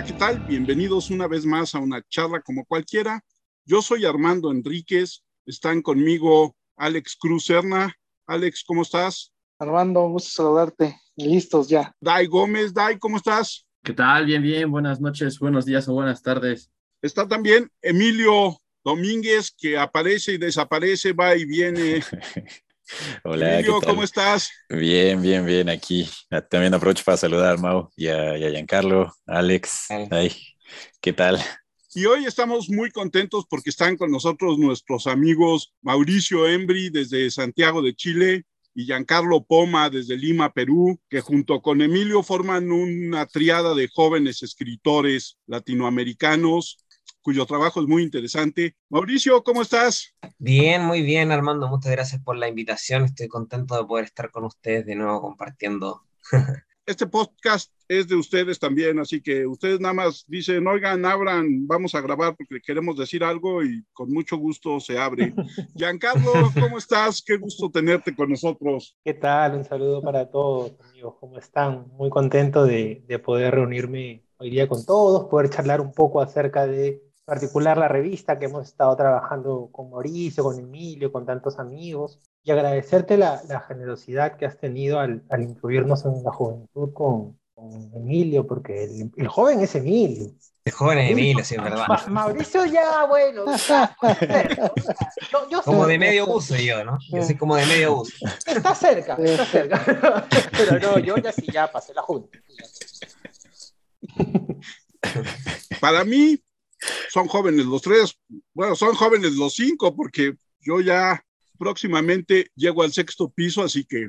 Hola, ¿qué tal? Bienvenidos una vez más a una charla como cualquiera. Yo soy Armando Enríquez. Están conmigo Alex Cruz Serna. Alex, ¿cómo estás? Armando, gusto saludarte. Listos ya. Dai Gómez, Dai, ¿cómo estás? ¿Qué tal? Bien, bien. Buenas noches, buenos días o buenas tardes. Está también Emilio Domínguez, que aparece y desaparece, va y viene. Hola, Emilio, ¿cómo estás? Bien, bien, bien, aquí. También aprovecho para saludar a Mau y a, y a Giancarlo, Alex. Ay, ¿Qué tal? Y hoy estamos muy contentos porque están con nosotros nuestros amigos Mauricio Embri desde Santiago de Chile y Giancarlo Poma desde Lima, Perú, que junto con Emilio forman una triada de jóvenes escritores latinoamericanos cuyo trabajo es muy interesante. Mauricio, ¿cómo estás? Bien, muy bien, Armando. Muchas gracias por la invitación. Estoy contento de poder estar con ustedes de nuevo compartiendo. Este podcast es de ustedes también, así que ustedes nada más dicen, oigan, abran, vamos a grabar porque queremos decir algo y con mucho gusto se abre. Giancarlo, ¿cómo estás? Qué gusto tenerte con nosotros. ¿Qué tal? Un saludo para todos, amigos. ¿Cómo están? Muy contento de, de poder reunirme hoy día con todos, poder charlar un poco acerca de particular la revista que hemos estado trabajando con Mauricio, con Emilio, con tantos amigos, y agradecerte la, la generosidad que has tenido al, al, incluirnos en la juventud con, con Emilio, porque el, el, joven es Emilio. El joven es Emilio, sí, es verdad. Ma Mauricio ya, bueno. Está, no, yo como de medio uso yo, ¿no? Yo soy como de medio uso. Está cerca, está cerca. Pero no, yo ya sí, ya pasé la junta. Para mí, son jóvenes los tres, bueno, son jóvenes los cinco, porque yo ya próximamente llego al sexto piso, así que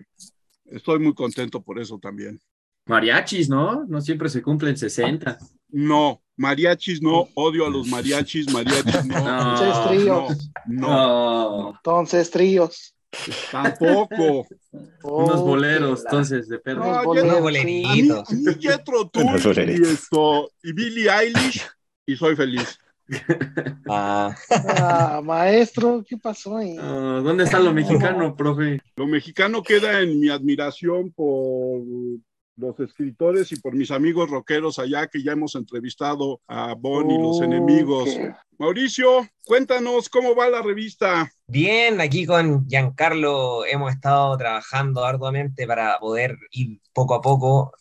estoy muy contento por eso también. Mariachis, ¿no? No siempre se cumplen 60. No, mariachis no, odio a los mariachis, mariachis no. Entonces tríos. No, no. Entonces tríos. Tampoco. Unos boleros, entonces, de perro. No, Unos boleritos. A mí, a mí Jethro Tull y, esto, y Billie Eilish y soy feliz. Ah. Ah, maestro, ¿qué pasó ahí? Uh, ¿Dónde está lo mexicano, profe? Lo mexicano queda en mi admiración por los escritores y por mis amigos rockeros allá que ya hemos entrevistado a Bon y los enemigos. Okay. Mauricio, cuéntanos cómo va la revista. Bien, aquí con Giancarlo hemos estado trabajando arduamente para poder ir poco a poco,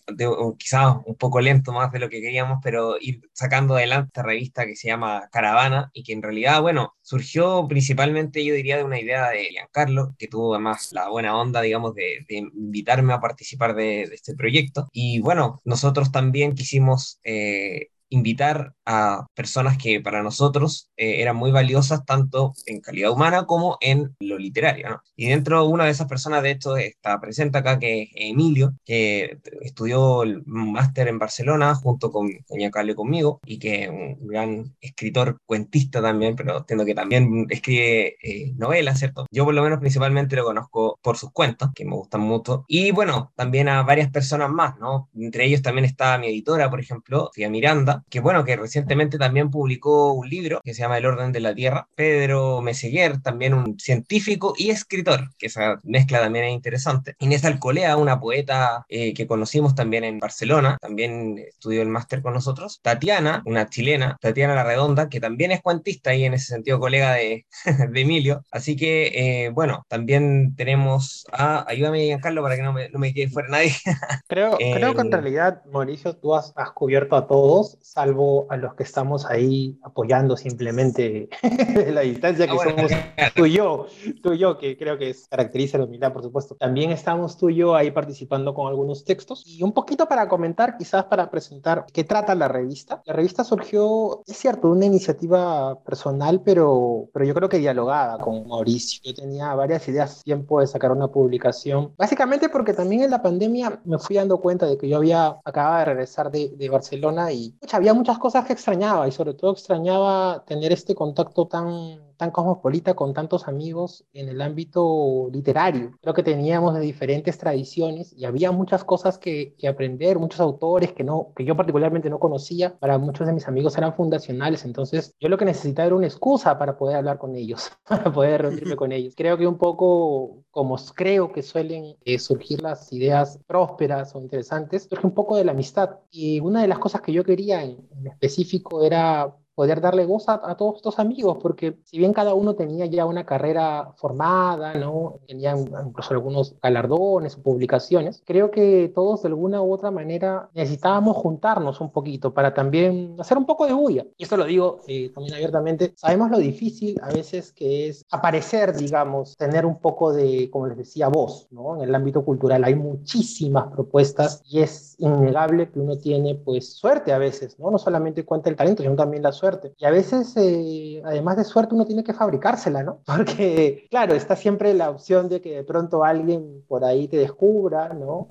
quizás un poco lento más de lo que queríamos, pero ir sacando adelante esta revista que se llama Caravana y que en realidad, bueno, surgió principalmente, yo diría, de una idea de Giancarlo, que tuvo además la buena onda, digamos, de, invitarme a participar de, de, este proyecto. Y bueno, nosotros también quisimos... Eh, invitar a personas que para nosotros eh, eran muy valiosas tanto en calidad humana como en lo literario. ¿no? Y dentro una de esas personas, de hecho, está presente acá, que es Emilio, que estudió el máster en Barcelona junto con Doña Carlos y conmigo, y que es un gran escritor, cuentista también, pero entiendo que también escribe eh, novelas, ¿cierto? Yo por lo menos principalmente lo conozco por sus cuentos, que me gustan mucho, y bueno, también a varias personas más, ¿no? Entre ellos también está mi editora, por ejemplo, Sofía Miranda, que bueno, que recientemente también publicó un libro que se llama El orden de la Tierra. Pedro Meseguer, también un científico y escritor, que esa mezcla también es interesante. Inés Alcolea, una poeta eh, que conocimos también en Barcelona, también estudió el máster con nosotros. Tatiana, una chilena, Tatiana La Redonda, que también es cuentista y en ese sentido colega de, de Emilio. Así que, eh, bueno, también tenemos a, ayúdame Giancarlo para que no me, no me quede fuera nadie. creo, eh, creo que en realidad, Mauricio, tú has, has cubierto a todos, salvo a los que estamos ahí apoyando simplemente la distancia que ah, bueno, somos claro. tú y yo, tú y yo, que creo que es, caracteriza la humildad, por supuesto. También estamos tú y yo ahí participando con algunos textos y un poquito para comentar, quizás para presentar qué trata la revista. La revista surgió, es cierto, una iniciativa personal, pero, pero yo creo que dialogada con Mauricio. Yo tenía varias ideas tiempo de sacar una publicación, básicamente porque también en la pandemia me fui dando cuenta de que yo había, acababa de regresar de, de Barcelona y mucha, había muchas cosas extrañaba y sobre todo extrañaba tener este contacto tan tan cosmopolita con tantos amigos en el ámbito literario. Creo que teníamos de diferentes tradiciones y había muchas cosas que, aprender, muchos autores que, no, que yo particularmente no conocía. Para muchos de mis amigos eran fundacionales, entonces yo lo que necesitaba era una excusa para poder hablar con ellos, para poder reunirme con ellos. Creo que un poco como creo que suelen eh, surgir las ideas prósperas o interesantes, surge un poco de la amistad. Y una de las cosas que yo quería en específico era poder darle voz a, todos estos amigos, porque si bien cada uno tenía ya una carrera formada, ¿no? Tenían incluso algunos galardones o publicaciones, creo que todos de alguna u otra manera necesitábamos juntarnos un poquito para también hacer un poco de bulla. Y esto lo digo eh, también abiertamente, sabemos lo difícil a veces que es aparecer, digamos, tener un poco de, como les decía, voz, ¿no? En el ámbito cultural hay muchísimas propuestas y es innegable que uno tiene pues suerte a veces, ¿no? No solamente cuenta el talento, sino también la suerte y a veces, eh, además de suerte, uno tiene que fabricársela, ¿no? Porque, claro, está siempre la opción de que de pronto alguien por ahí te descubra, ¿no?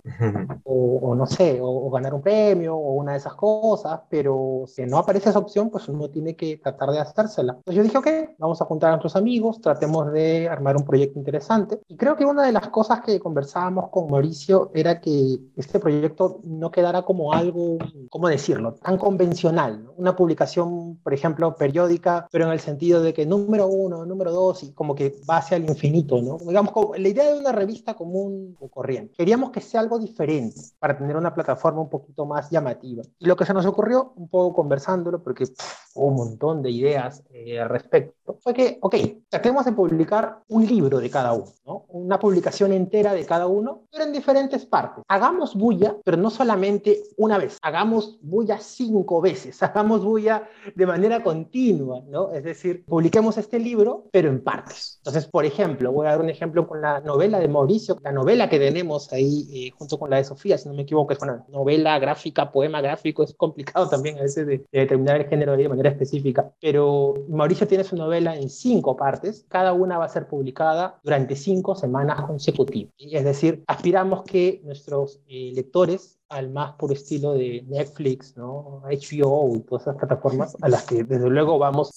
O, no sé, o, ganar un premio o una de esas cosas, pero si no aparece esa opción, pues uno tiene que tratar de hacérsela. Entonces yo dije, ok, vamos a juntar a nuestros amigos, tratemos de armar un proyecto interesante. Y creo que una de las cosas que conversábamos con Mauricio era que este proyecto no quedara como algo, ¿cómo decirlo?, tan convencional, ¿no? Una publicación por ejemplo, periódica, pero en el sentido de que número uno, número dos, y como que va hacia el infinito, ¿no? Digamos, la idea de una revista común o corriente. Queríamos que sea algo diferente para tener una plataforma un poquito más llamativa. Y lo que se nos ocurrió, un poco conversándolo, porque hubo un montón de ideas eh, al respecto, fue que, ok, tratemos de publicar un libro de cada uno, ¿no? Una publicación entera de cada uno, pero en diferentes partes. Hagamos bulla, pero no solamente una vez, hagamos bulla cinco veces, hagamos bulla de manera continua, ¿no? Es decir, publiquemos este libro, pero en partes. Entonces, por ejemplo, voy a dar un ejemplo con la novela de Mauricio, la novela que tenemos ahí eh, junto con la de Sofía, si no me equivoco, es una novela gráfica, poema gráfico, es complicado también a veces de, determinar el género de manera específica, pero Mauricio tiene su novela en cinco partes, cada una va a ser publicada durante cinco semanas consecutivas. Es decir, aspiramos que nuestros eh, lectores al más puro estilo de Netflix, ¿no? HBO y todas esas plataformas a las que desde luego vamos,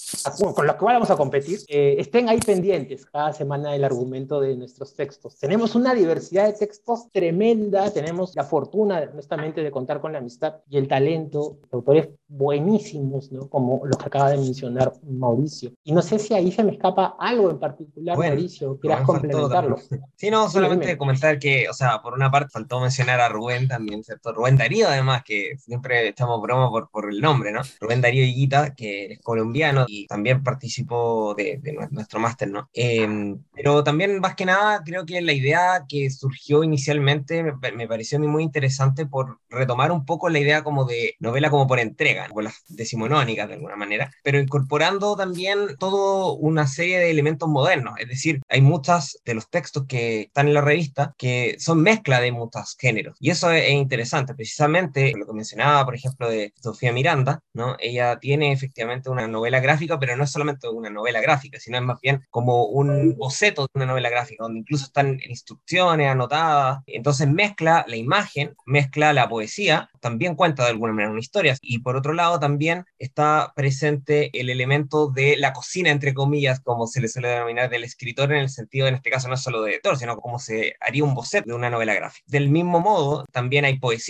con las que vamos a competir, eh, estén ahí pendientes cada semana del argumento de nuestros textos. Tenemos una diversidad de textos tremenda, tenemos la fortuna, honestamente, de contar con la amistad y el talento de autores buenísimos, ¿no? Como los que acaba de mencionar Mauricio. Y no sé si ahí se me escapa algo en particular, Mauricio, quieras complementarlo. Sí, no, solamente comentar que, o sea, por una parte faltó mencionar a Rubén también, ¿cierto? Rubén Darío, además, que siempre echamos broma por, por el nombre, ¿no? Rubén Darío Higuita, que es colombiano y también participó de, nuestro máster, ¿no? Em, pero también, más que nada, creo que la idea que surgió inicialmente me, me pareció a mí muy interesante por retomar un poco la idea como de novela como por entrega, como las decimonónicas de alguna manera, pero incorporando también toda una serie de elementos modernos, es decir, hay muchos de los textos que están en la revista que son mezcla de muchos géneros, y eso es interesante Precisamente lo que mencionaba, por ejemplo, de Sofía Miranda, ¿no? Ella tiene efectivamente una novela gráfica, pero no es solamente una novela gráfica, sino es más bien como un boceto de una novela gráfica, donde incluso están instrucciones anotadas. Entonces mezcla la imagen, mezcla la poesía, también cuenta de alguna manera una historia. Y por otro lado, también está presente el elemento de la cocina, entre comillas, como se le suele denominar, del escritor en el sentido, en este caso, no solo de editor, sino como se haría un boceto de una novela gráfica. Del mismo modo, también hay poesía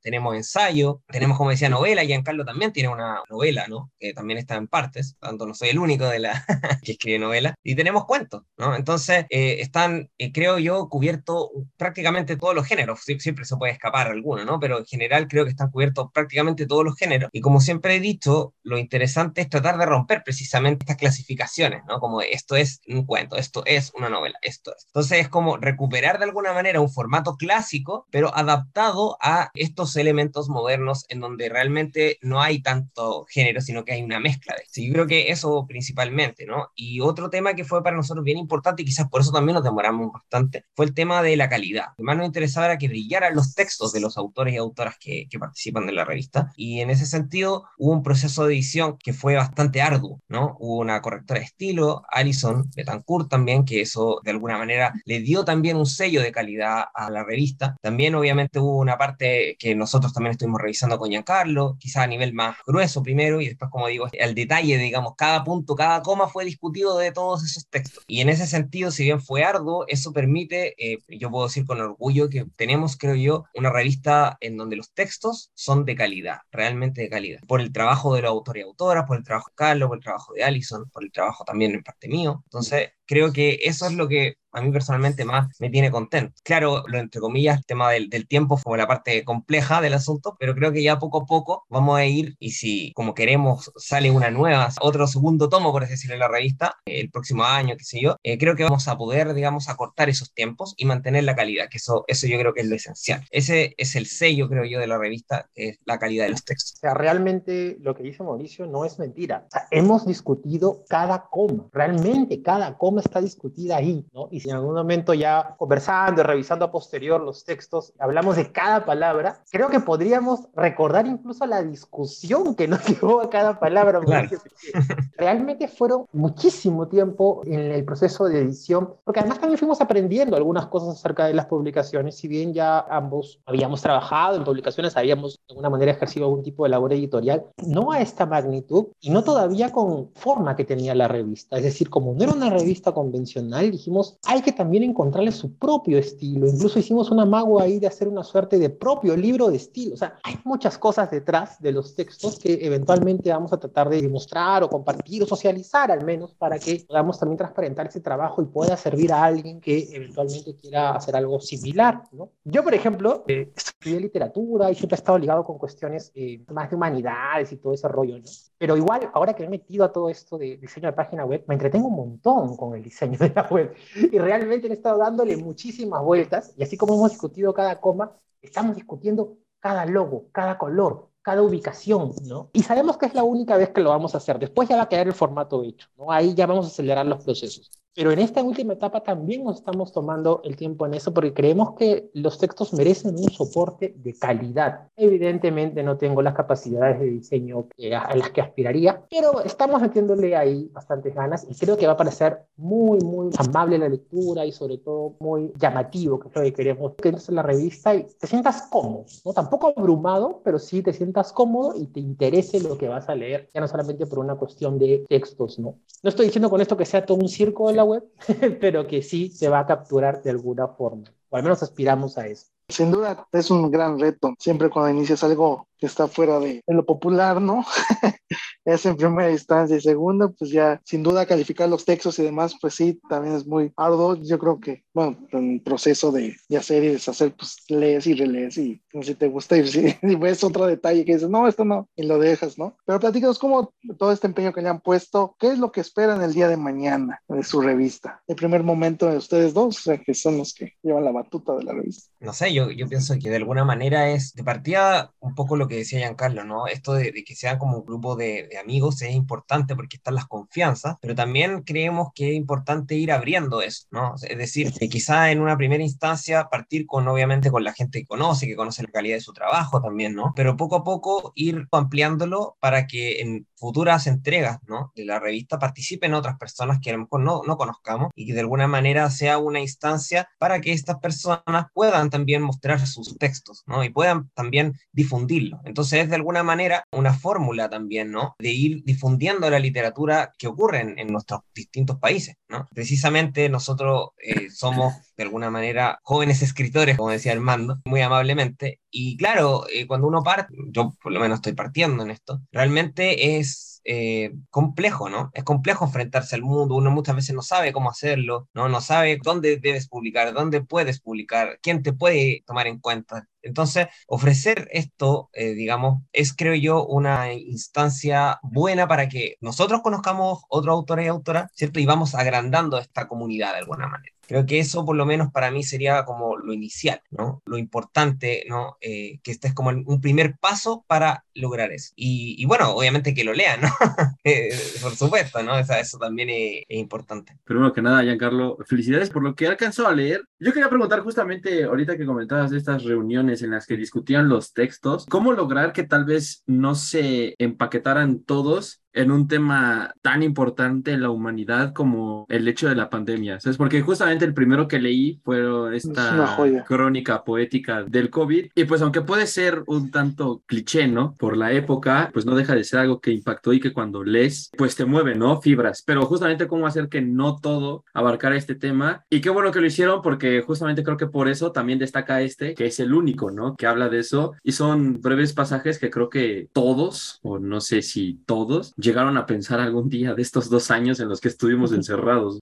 tenemos ensayo, tenemos, como decía, novela, Giancarlo también tiene una novela, ¿no? Que también está en partes, tanto no soy el único de la que escribe novela, y tenemos cuentos, ¿no? Entonces, eh, están, eh, creo yo, cubiertos prácticamente todos los géneros, siempre se puede escapar alguno, ¿no? Pero en general creo que están cubiertos prácticamente todos los géneros, y como siempre he dicho, lo interesante es tratar de romper precisamente estas clasificaciones, ¿no? Como esto es un cuento, esto es una novela, esto es. Entonces es como recuperar de alguna manera un formato clásico, pero adaptado a estos elementos modernos en donde realmente no hay tanto género, sino que hay una mezcla de sí, Yo creo que eso principalmente, ¿no? Y otro tema que fue para nosotros bien importante y quizás por eso también nos demoramos bastante, fue el tema de la calidad. Lo más nos interesaba era que brillaran los textos de los autores y autoras que, que participan de la revista y en ese sentido hubo un proceso de edición que fue bastante arduo, ¿no? Hubo una correctora de estilo, Alison Betancourt también, que eso de alguna manera le dio también un sello de calidad a la revista. También obviamente hubo una parte que nosotros también estuvimos revisando con Giancarlo, quizá a nivel más grueso primero y después, como digo, al detalle, digamos, cada punto, cada coma fue discutido de todos esos textos. Y en ese sentido, si bien fue arduo, eso permite, eh, yo puedo decir con orgullo que tenemos, creo yo, una revista en donde los textos son de calidad, realmente de calidad, por el trabajo de los autores y autoras, por el trabajo de Carlos, por el trabajo de Allison, por el trabajo también en parte mío. Entonces, creo que eso es lo que a mí personalmente más me tiene contento. Claro, lo entre comillas, el tema del, del, tiempo fue la parte compleja del asunto, pero creo que ya poco a poco vamos a ir y si como queremos sale una nueva, otro segundo tomo, por así decirlo, en la revista, el próximo año, qué sé yo, eh, creo que vamos a poder, digamos, acortar esos tiempos y mantener la calidad, que eso, eso yo creo que es lo esencial. Ese es el sello, creo yo, de la revista, que es la calidad de los textos. O sea, realmente lo que dice Mauricio no es mentira. O sea, hemos discutido cada coma, realmente cada coma está discutida ahí, ¿no? Y si en algún momento ya conversando, revisando a posterior los textos, hablamos de cada palabra, creo que podríamos recordar incluso la discusión que nos llevó a cada palabra. Claro. Realmente fueron muchísimo tiempo en el proceso de edición, porque además también fuimos aprendiendo algunas cosas acerca de las publicaciones, si bien ya ambos habíamos trabajado en publicaciones, habíamos de alguna manera ejercido algún tipo de labor editorial, no a esta magnitud y no todavía con forma que tenía la revista, es decir, como no era una revista convencional, dijimos, hay que también encontrarle su propio estilo, incluso hicimos una mago ahí de hacer una suerte de propio libro de estilo, o sea, hay muchas cosas detrás de los textos que eventualmente vamos a tratar de demostrar o compartir o socializar al menos para que podamos también transparentar ese trabajo y pueda servir a alguien que eventualmente quiera hacer algo similar, ¿no? Yo, por ejemplo, eh, estudié literatura y siempre he estado ligado con cuestiones eh, más de humanidades y todo ese rollo, ¿no? Pero igual, ahora que me he metido a todo esto de diseño de página web, me entretengo un montón con el diseño de la web y realmente he estado dándole muchísimas vueltas y así como hemos discutido cada coma, estamos discutiendo cada logo, cada color, cada ubicación, ¿no? Y sabemos que es la única vez que lo vamos a hacer. Después ya va a quedar el formato hecho, ¿no? Ahí ya vamos a acelerar los procesos. Pero en esta última etapa también nos estamos tomando el tiempo en eso porque creemos que los textos merecen un soporte de calidad. Evidentemente no tengo las capacidades de diseño a las que aspiraría, pero estamos metiéndole ahí bastantes ganas y creo que va a parecer muy, muy amable la lectura y sobre todo muy llamativo, que es lo que queremos que entres en la revista y te sientas cómodo, ¿no? Tampoco abrumado, pero sí te sientas cómodo y te interese lo que vas a leer, ya no solamente por una cuestión de textos, ¿no? No estoy diciendo con esto que sea todo un circo de la web, pero que sí se va a capturar de alguna forma, o al menos aspiramos a eso. Sin duda es un gran reto, siempre cuando inicias algo que está fuera de, de lo popular, ¿no? es en primera instancia y segunda, pues ya sin duda calificar los textos y demás, pues sí, también es muy arduo. Yo creo que, bueno, en el proceso de, de hacer y deshacer, pues lees y relees y sé si te gusta y, si, y ves otro detalle que dices, no, esto no, y lo dejas, ¿no? Pero platícanos cómo todo este empeño que le han puesto, ¿qué es lo que esperan el día de mañana de su revista? El primer momento de ustedes dos, o sea, que son los que llevan la batuta de la revista. No sé, yo, yo pienso que de alguna manera es de partida un poco lo que decía Giancarlo, ¿no? Esto de, que sean como un grupo de, amigos es importante porque están las confianzas, pero también creemos que es importante ir abriendo eso, ¿no? Es decir, que quizá en una primera instancia partir con, obviamente, con la gente que conoce, que conoce la calidad de su trabajo también, ¿no? Pero poco a poco ir ampliándolo para que en futuras entregas, ¿no? De la revista participen otras personas que a lo mejor no, no conozcamos y que de alguna manera sea una instancia para que estas personas puedan también mostrar sus textos, ¿no? Y puedan también difundirlo. Entonces es de alguna manera una fórmula también, ¿no? De ir difundiendo la literatura que ocurre en, nuestros distintos países, ¿no? Precisamente nosotros eh, somos de alguna manera jóvenes escritores, como decía Armando, muy amablemente. Y claro, eh, cuando uno parte, yo por lo menos estoy partiendo en esto, realmente es eh, complejo, ¿no? Es complejo enfrentarse al mundo, uno muchas veces no sabe cómo hacerlo, ¿no? No sabe dónde debes publicar, dónde puedes publicar, quién te puede tomar en cuenta. Entonces, ofrecer esto, eh, digamos, es, creo yo, una instancia buena para que nosotros conozcamos otros autores y autoras, ¿cierto? Y vamos agrandando esta comunidad de alguna manera. Creo que eso por lo menos para mí sería como lo inicial, ¿no? Lo importante, ¿no? Eh, que este es como un primer paso para lograr eso. Y, y bueno, obviamente que lo lean, ¿no? eh, por supuesto, ¿no? O sea, eso también es, es, importante. Primero que nada, Giancarlo, felicidades por lo que alcanzó a leer. Yo quería preguntar justamente ahorita que comentabas de estas reuniones en las que discutían los textos, ¿cómo lograr que tal vez no se empaquetaran todos en un tema tan importante en la humanidad como el hecho de la pandemia. ¿Sabes? Porque justamente el primero que leí fue esta crónica poética del COVID. Y pues aunque puede ser un tanto cliché, ¿no? Por la época, pues no deja de ser algo que impactó y que cuando lees, pues te mueve, ¿no? Fibras. Pero justamente cómo hacer que no todo abarcara este tema. Y qué bueno que lo hicieron porque justamente creo que por eso también destaca este, que es el único, ¿no? Que habla de eso. Y son breves pasajes que creo que todos, o no sé si todos, llegaron a pensar algún día de estos dos años en los que estuvimos encerrados.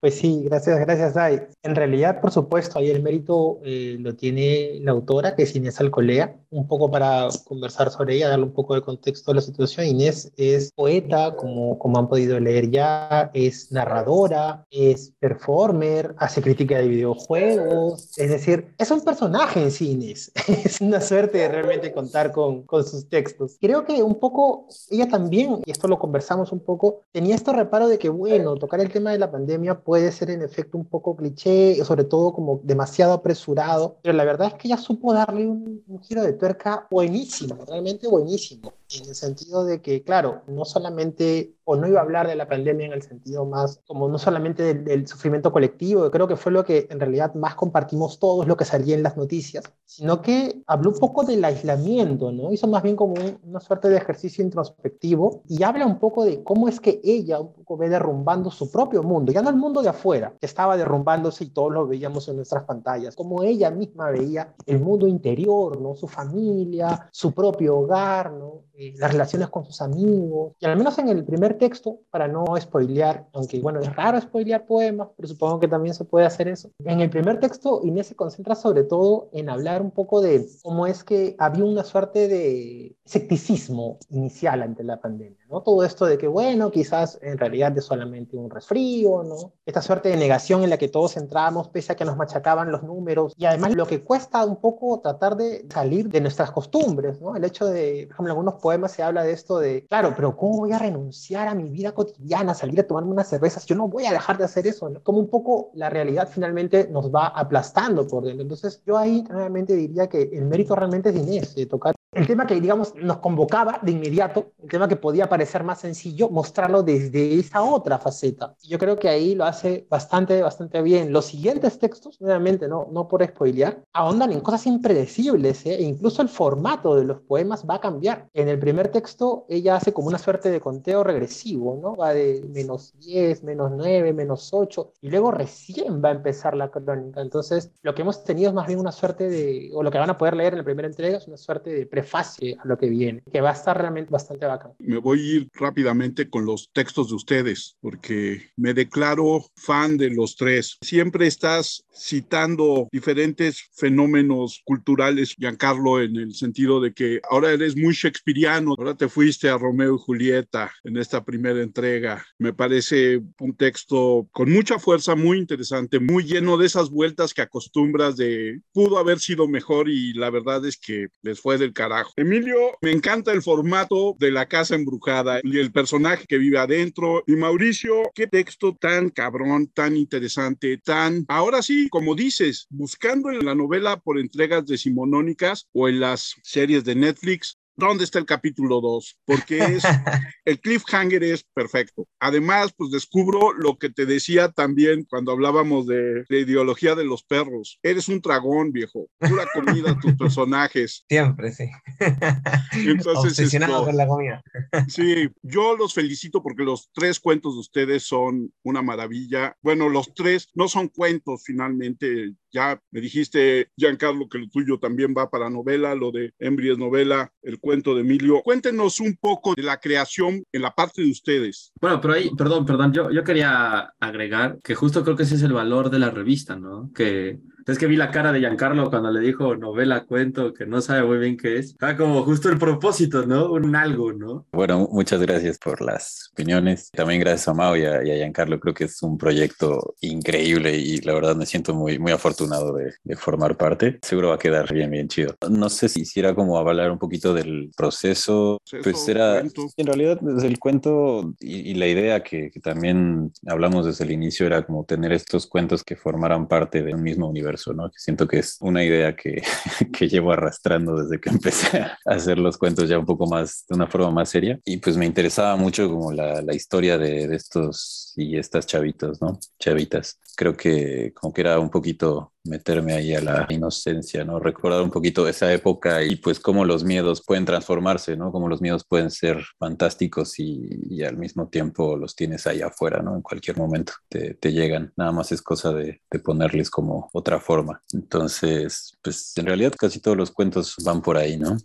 Pues sí, gracias, gracias, Ay. En realidad, por supuesto, ahí el mérito eh, lo tiene la autora, que es Inés Alcolea, un poco para conversar sobre ella, darle un poco de contexto a la situación. Inés es poeta, como, como han podido leer ya, es narradora, es performer, hace crítica de videojuegos, es decir, es un personaje en cines. es una suerte de realmente contar con, con sus textos. Creo que un poco ella también, y esto lo conversamos un poco, tenía este reparo de que, bueno, tocar el tema de la pandemia puede ser en efecto un poco cliché, sobre todo como demasiado apresurado, pero la verdad es que ella supo darle un, un giro de tuerca buenísimo, realmente buenísimo en el sentido de que, claro, no solamente, o no iba a hablar de la pandemia en el sentido más, como no solamente del, sufrimiento colectivo, creo que fue lo que en realidad más compartimos todos, lo que salía en las noticias, sino que habló un poco del aislamiento, ¿no? Hizo más bien como una suerte de ejercicio introspectivo y habla un poco de cómo es que ella un poco ve derrumbando su propio mundo, ya no el mundo de afuera, que estaba derrumbándose y todos lo veíamos en nuestras pantallas, como ella misma veía el mundo interior, ¿no? Su familia, su propio hogar, ¿no? Eh, las relaciones con sus amigos, y al menos en el primer texto, para no spoilear, aunque bueno, es raro spoilear poemas, pero supongo que también se puede hacer eso. En el primer texto, Inés se concentra sobre todo en hablar un poco de cómo es que había una suerte de escepticismo inicial ante la pandemia, ¿no? Todo esto de que, bueno, quizás en realidad es solamente un resfrío, ¿no? Esta suerte de negación en la que todos entramos, pese a que nos machacaban los números, y además lo que cuesta un poco tratar de salir de nuestras costumbres, ¿no? El hecho de, por ejemplo, algunos se habla de esto de, claro, pero ¿cómo voy a renunciar a mi vida cotidiana, salir a tomarme unas cervezas? Yo no voy a dejar de hacer eso, Como un poco la realidad finalmente nos va aplastando por dentro. Entonces yo ahí realmente diría que el mérito realmente es Inés, de tocar el tema que, digamos, nos convocaba de inmediato, el tema que podía parecer más sencillo, mostrarlo desde esa otra faceta. Yo creo que ahí lo hace bastante, bastante bien. Los siguientes textos, nuevamente, no, no por spoilear, ahondan en cosas impredecibles, ¿eh? e incluso el formato de los poemas va a cambiar. En el primer texto, ella hace como una suerte de conteo regresivo, ¿no? Va de menos 10, menos 9, menos 8, y luego recién va a empezar la crónica. Entonces, lo que hemos tenido es más bien una suerte de, o lo que van a poder leer en la primera entrega es una suerte de fácil a lo que viene, que va a estar realmente bastante bacán. Me voy a ir rápidamente con los textos de ustedes, porque me declaro fan de los tres. Siempre estás citando diferentes fenómenos culturales, Giancarlo, en el sentido de que ahora eres muy shakespeariano, ahora te fuiste a Romeo y Julieta en esta primera entrega. Me parece un texto con mucha fuerza, muy interesante, muy lleno de esas vueltas que acostumbras de pudo haber sido mejor y la verdad es que les fue del carajo Emilio, me encanta el formato de la casa embrujada y el personaje que vive adentro. Y Mauricio, qué texto tan cabrón, tan interesante, tan, ahora sí, como dices, buscando en la novela por entregas decimonónicas o en las series de Netflix, ¿Dónde está el capítulo 2? Porque es, el cliffhanger es perfecto. Además, pues descubro lo que te decía también cuando hablábamos de, la ideología de los perros. Eres un dragón, viejo. Pura comida tus personajes. Siempre, sí. Entonces, Obsesionado con la comida. sí, yo los felicito porque los tres cuentos de ustedes son una maravilla. Bueno, los tres no son cuentos finalmente. Ya me dijiste, Giancarlo, que lo tuyo también va para novela, lo de Embry es novela, el cuento de Emilio. Cuéntenos un poco de la creación en la parte de ustedes. Bueno, pero ahí, perdón, perdón, yo, yo quería agregar que justo creo que ese es el valor de la revista, ¿no? Que es que vi la cara de Giancarlo cuando le dijo novela, cuento, que no sabe muy bien qué es. Era como justo el propósito, ¿no? Un algo, ¿no? Bueno, muchas gracias por las opiniones. También gracias a Mao y a, Giancarlo. Creo que es un proyecto increíble y la verdad me siento muy, muy afortunado de, formar parte. Seguro va a quedar bien, bien chido. No sé si hiciera como hablar un poquito del proceso. pues era, en realidad, desde el cuento y, la idea que, que también hablamos desde el inicio era como tener estos cuentos que formaran parte de un mismo universo universo, ¿no? Siento que es una idea que, que llevo arrastrando desde que empecé a hacer los cuentos ya un poco más, de una forma más seria. Y pues me interesaba mucho como la, la historia de estos y estas chavitos, ¿no? Chavitas. Creo que como que era un poquito meterme ahí a la inocencia, ¿no? Recordar un poquito esa época y pues cómo los miedos pueden transformarse, ¿no? Cómo los miedos pueden ser fantásticos y, al mismo tiempo los tienes ahí afuera, ¿no? En cualquier momento te, llegan. Nada más es cosa de, de, ponerles como otra forma. Entonces, pues en realidad casi todos los cuentos van por ahí, ¿no?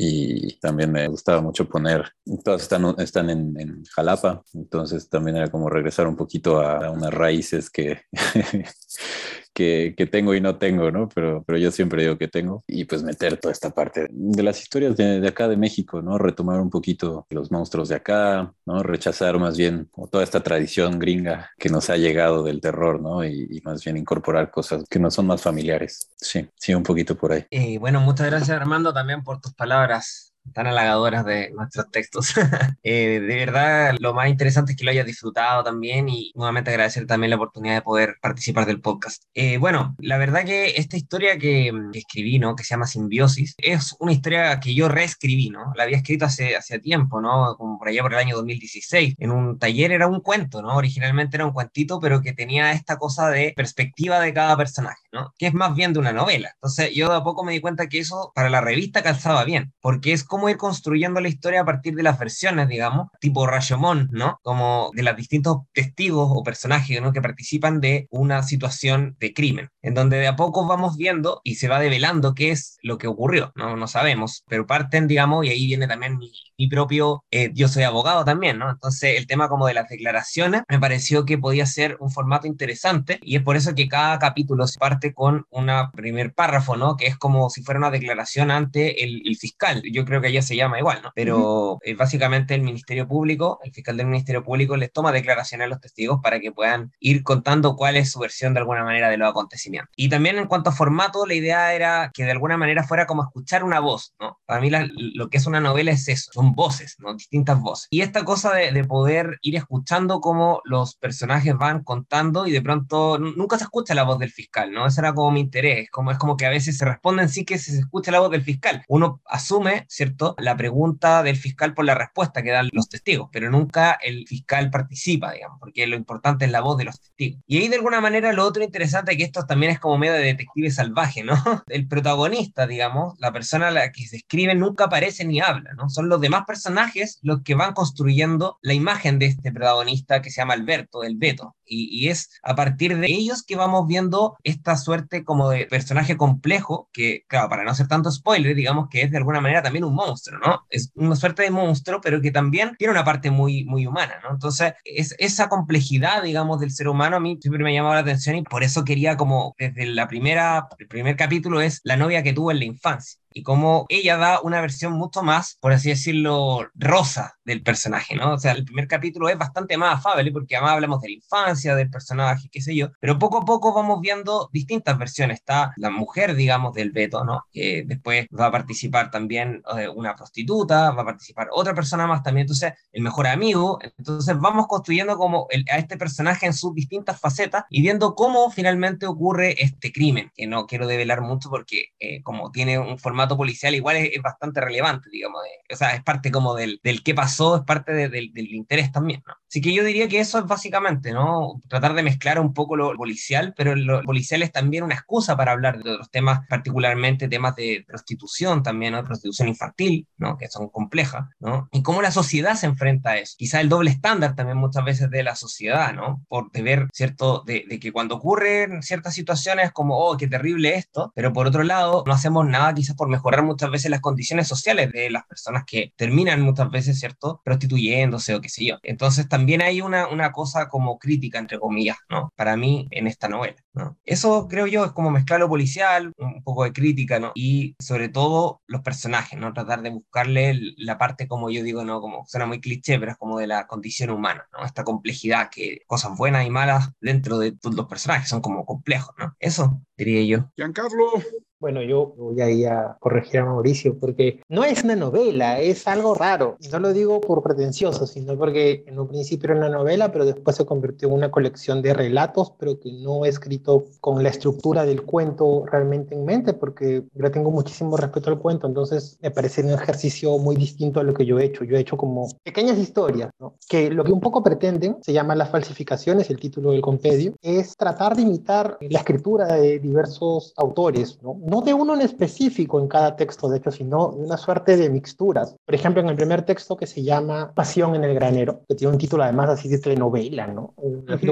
Y también me gustaba mucho poner, todas están, están en, en, Jalapa, entonces también era como regresar un poquito a unas raíces que, que, tengo y no tengo, ¿no? Pero, pero yo siempre digo que tengo y pues meter toda esta parte de las historias de, acá de México, ¿no? Retomar un poquito los monstruos de acá, ¿no? Rechazar más bien toda esta tradición gringa que nos ha llegado del terror, ¿no? Y, más bien incorporar cosas que nos son más familiares. Sí, sí, un poquito por ahí. Y bueno, muchas gracias Armando también por tus palabras tan halagadoras de nuestros textos. Eh, de verdad, lo más interesante es que lo hayas disfrutado también y nuevamente agradecer también la oportunidad de poder participar del podcast. Eh, bueno, la verdad que esta historia que, escribí, ¿no? Que se llama Simbiosis, es una historia que yo reescribí, ¿no? La había escrito hace, hace tiempo, ¿no? Como por allá por el año 2016. En un taller era un cuento, ¿no? Originalmente era un cuentito, pero que tenía esta cosa de perspectiva de cada personaje, ¿no? Que es más bien de una novela. Entonces yo de a poco me di cuenta que eso para la revista calzaba bien, porque es como ir construyendo la historia a partir de las versiones, digamos, tipo Rashomon, ¿no? Como de los distintos testigos o personajes, ¿no? Que participan de una situación de crimen, en donde de a poco vamos viendo y se va develando qué es lo que ocurrió, ¿no? No sabemos, pero parten, digamos, y ahí viene también mi, mi propio, eh, yo soy abogado también, ¿no? Entonces el tema como de las declaraciones me pareció que podía ser un formato interesante y es por eso que cada capítulo se parte con un primer párrafo, ¿no? Que es como si fuera una declaración ante el, el fiscal. Yo creo que ella se llama igual, ¿no? Pero eh, básicamente el Ministerio Público, el fiscal del Ministerio Público les toma declaraciones a los testigos para que puedan ir contando cuál es su versión de alguna manera de los acontecimientos. Y también en cuanto a formato, la idea era que de alguna manera fuera como escuchar una voz, ¿no? Para mí lo que es una novela es eso, son voces, ¿no? Distintas voces. Y esta cosa de, de poder ir escuchando cómo los personajes van contando y de pronto nunca se escucha la voz del fiscal, ¿no? Ese era como mi interés, como es como que a veces se responden sí que se escucha la voz del fiscal. Uno asume, ¿cierto? la pregunta del fiscal por la respuesta que dan los testigos, pero nunca el fiscal participa, digamos, porque lo importante es la voz de los testigos. Y ahí de alguna manera lo otro interesante es que esto también es como medio de detective salvaje, ¿no? El protagonista, digamos, la persona a la que se escribe nunca aparece ni habla, ¿no? Son los demás personajes los que van construyendo la imagen de este protagonista que se llama Alberto, el Beto. Y, y es a partir de ellos que vamos viendo esta suerte como de personaje complejo, que, claro, para no hacer tanto spoiler, digamos que es de alguna manera también un monstruo, ¿no? Es una suerte de monstruo, pero que también tiene una parte muy, muy humana, ¿no? Entonces, es, esa complejidad, digamos, del ser humano a mí siempre me ha llamado la atención y por eso quería como, desde la primera, el primer capítulo es la novia que tuvo en la infancia y cómo ella da una versión mucho más, por así decirlo, rosa del personaje, ¿no? O sea, el primer capítulo es bastante más afable porque además hablamos de la infancia del personaje, qué sé yo, pero poco a poco vamos viendo distintas versiones. Está la mujer, digamos, del Beto, ¿no? Que después va a participar también eh, una prostituta, va a participar otra persona más también, entonces el mejor amigo, entonces vamos construyendo como a este personaje en sus distintas facetas y viendo cómo finalmente ocurre este crimen, que no quiero develar mucho porque eh, como tiene un formato policial igual es, bastante relevante, digamos. o sea, es parte como del, del qué pasó, es parte del, del, interés también, ¿no? Así que yo diría que eso es básicamente, ¿no? Tratar de mezclar un poco lo policial, pero lo policial es también una excusa para hablar de otros temas, particularmente temas de prostitución también, ¿no? Prostitución infantil, ¿no? Que son complejas, ¿no? Y cómo la sociedad se enfrenta a eso. Quizá el doble estándar también muchas veces de la sociedad, ¿no? Por ver, ¿cierto? De, de que cuando ocurren ciertas situaciones como, oh, qué terrible esto, pero por otro lado, no hacemos nada quizás por mejorar muchas veces las condiciones sociales de las personas que terminan muchas veces, ¿cierto? Prostituyéndose o qué sé yo. Entonces también hay una, una cosa como crítica, entre comillas, ¿no? Para mí en esta novela, ¿no? Eso creo yo es como mezclar lo policial, un poco de crítica, ¿no? Y sobre todo los personajes, ¿no? Tratar de buscarle la parte, como yo digo, ¿no? Como suena muy cliché, pero es como de la condición humana, ¿no? Esta complejidad que cosas buenas y malas dentro de todos los personajes son como complejos, ¿no? Eso diría yo. Giancarlo, Bueno, yo voy a ir a corregir a Mauricio porque no es una novela, es algo raro. Y no lo digo por pretencioso, sino porque en un principio era una novela, pero después se convirtió en una colección de relatos, pero que no he escrito con la estructura del cuento realmente en mente, porque yo tengo muchísimo respeto al cuento, entonces me parece un ejercicio muy distinto a lo que yo he hecho. Yo he hecho como pequeñas historias, ¿no? que lo que un poco pretenden, se llama las falsificaciones, el título del compendio, es tratar de imitar la escritura de diversos autores, ¿no? No de uno en específico en cada texto, de hecho, sino de una suerte de mixturas. Por ejemplo, en el primer texto que se llama Pasión en el granero, que tiene un título además así de telenovela, ¿no?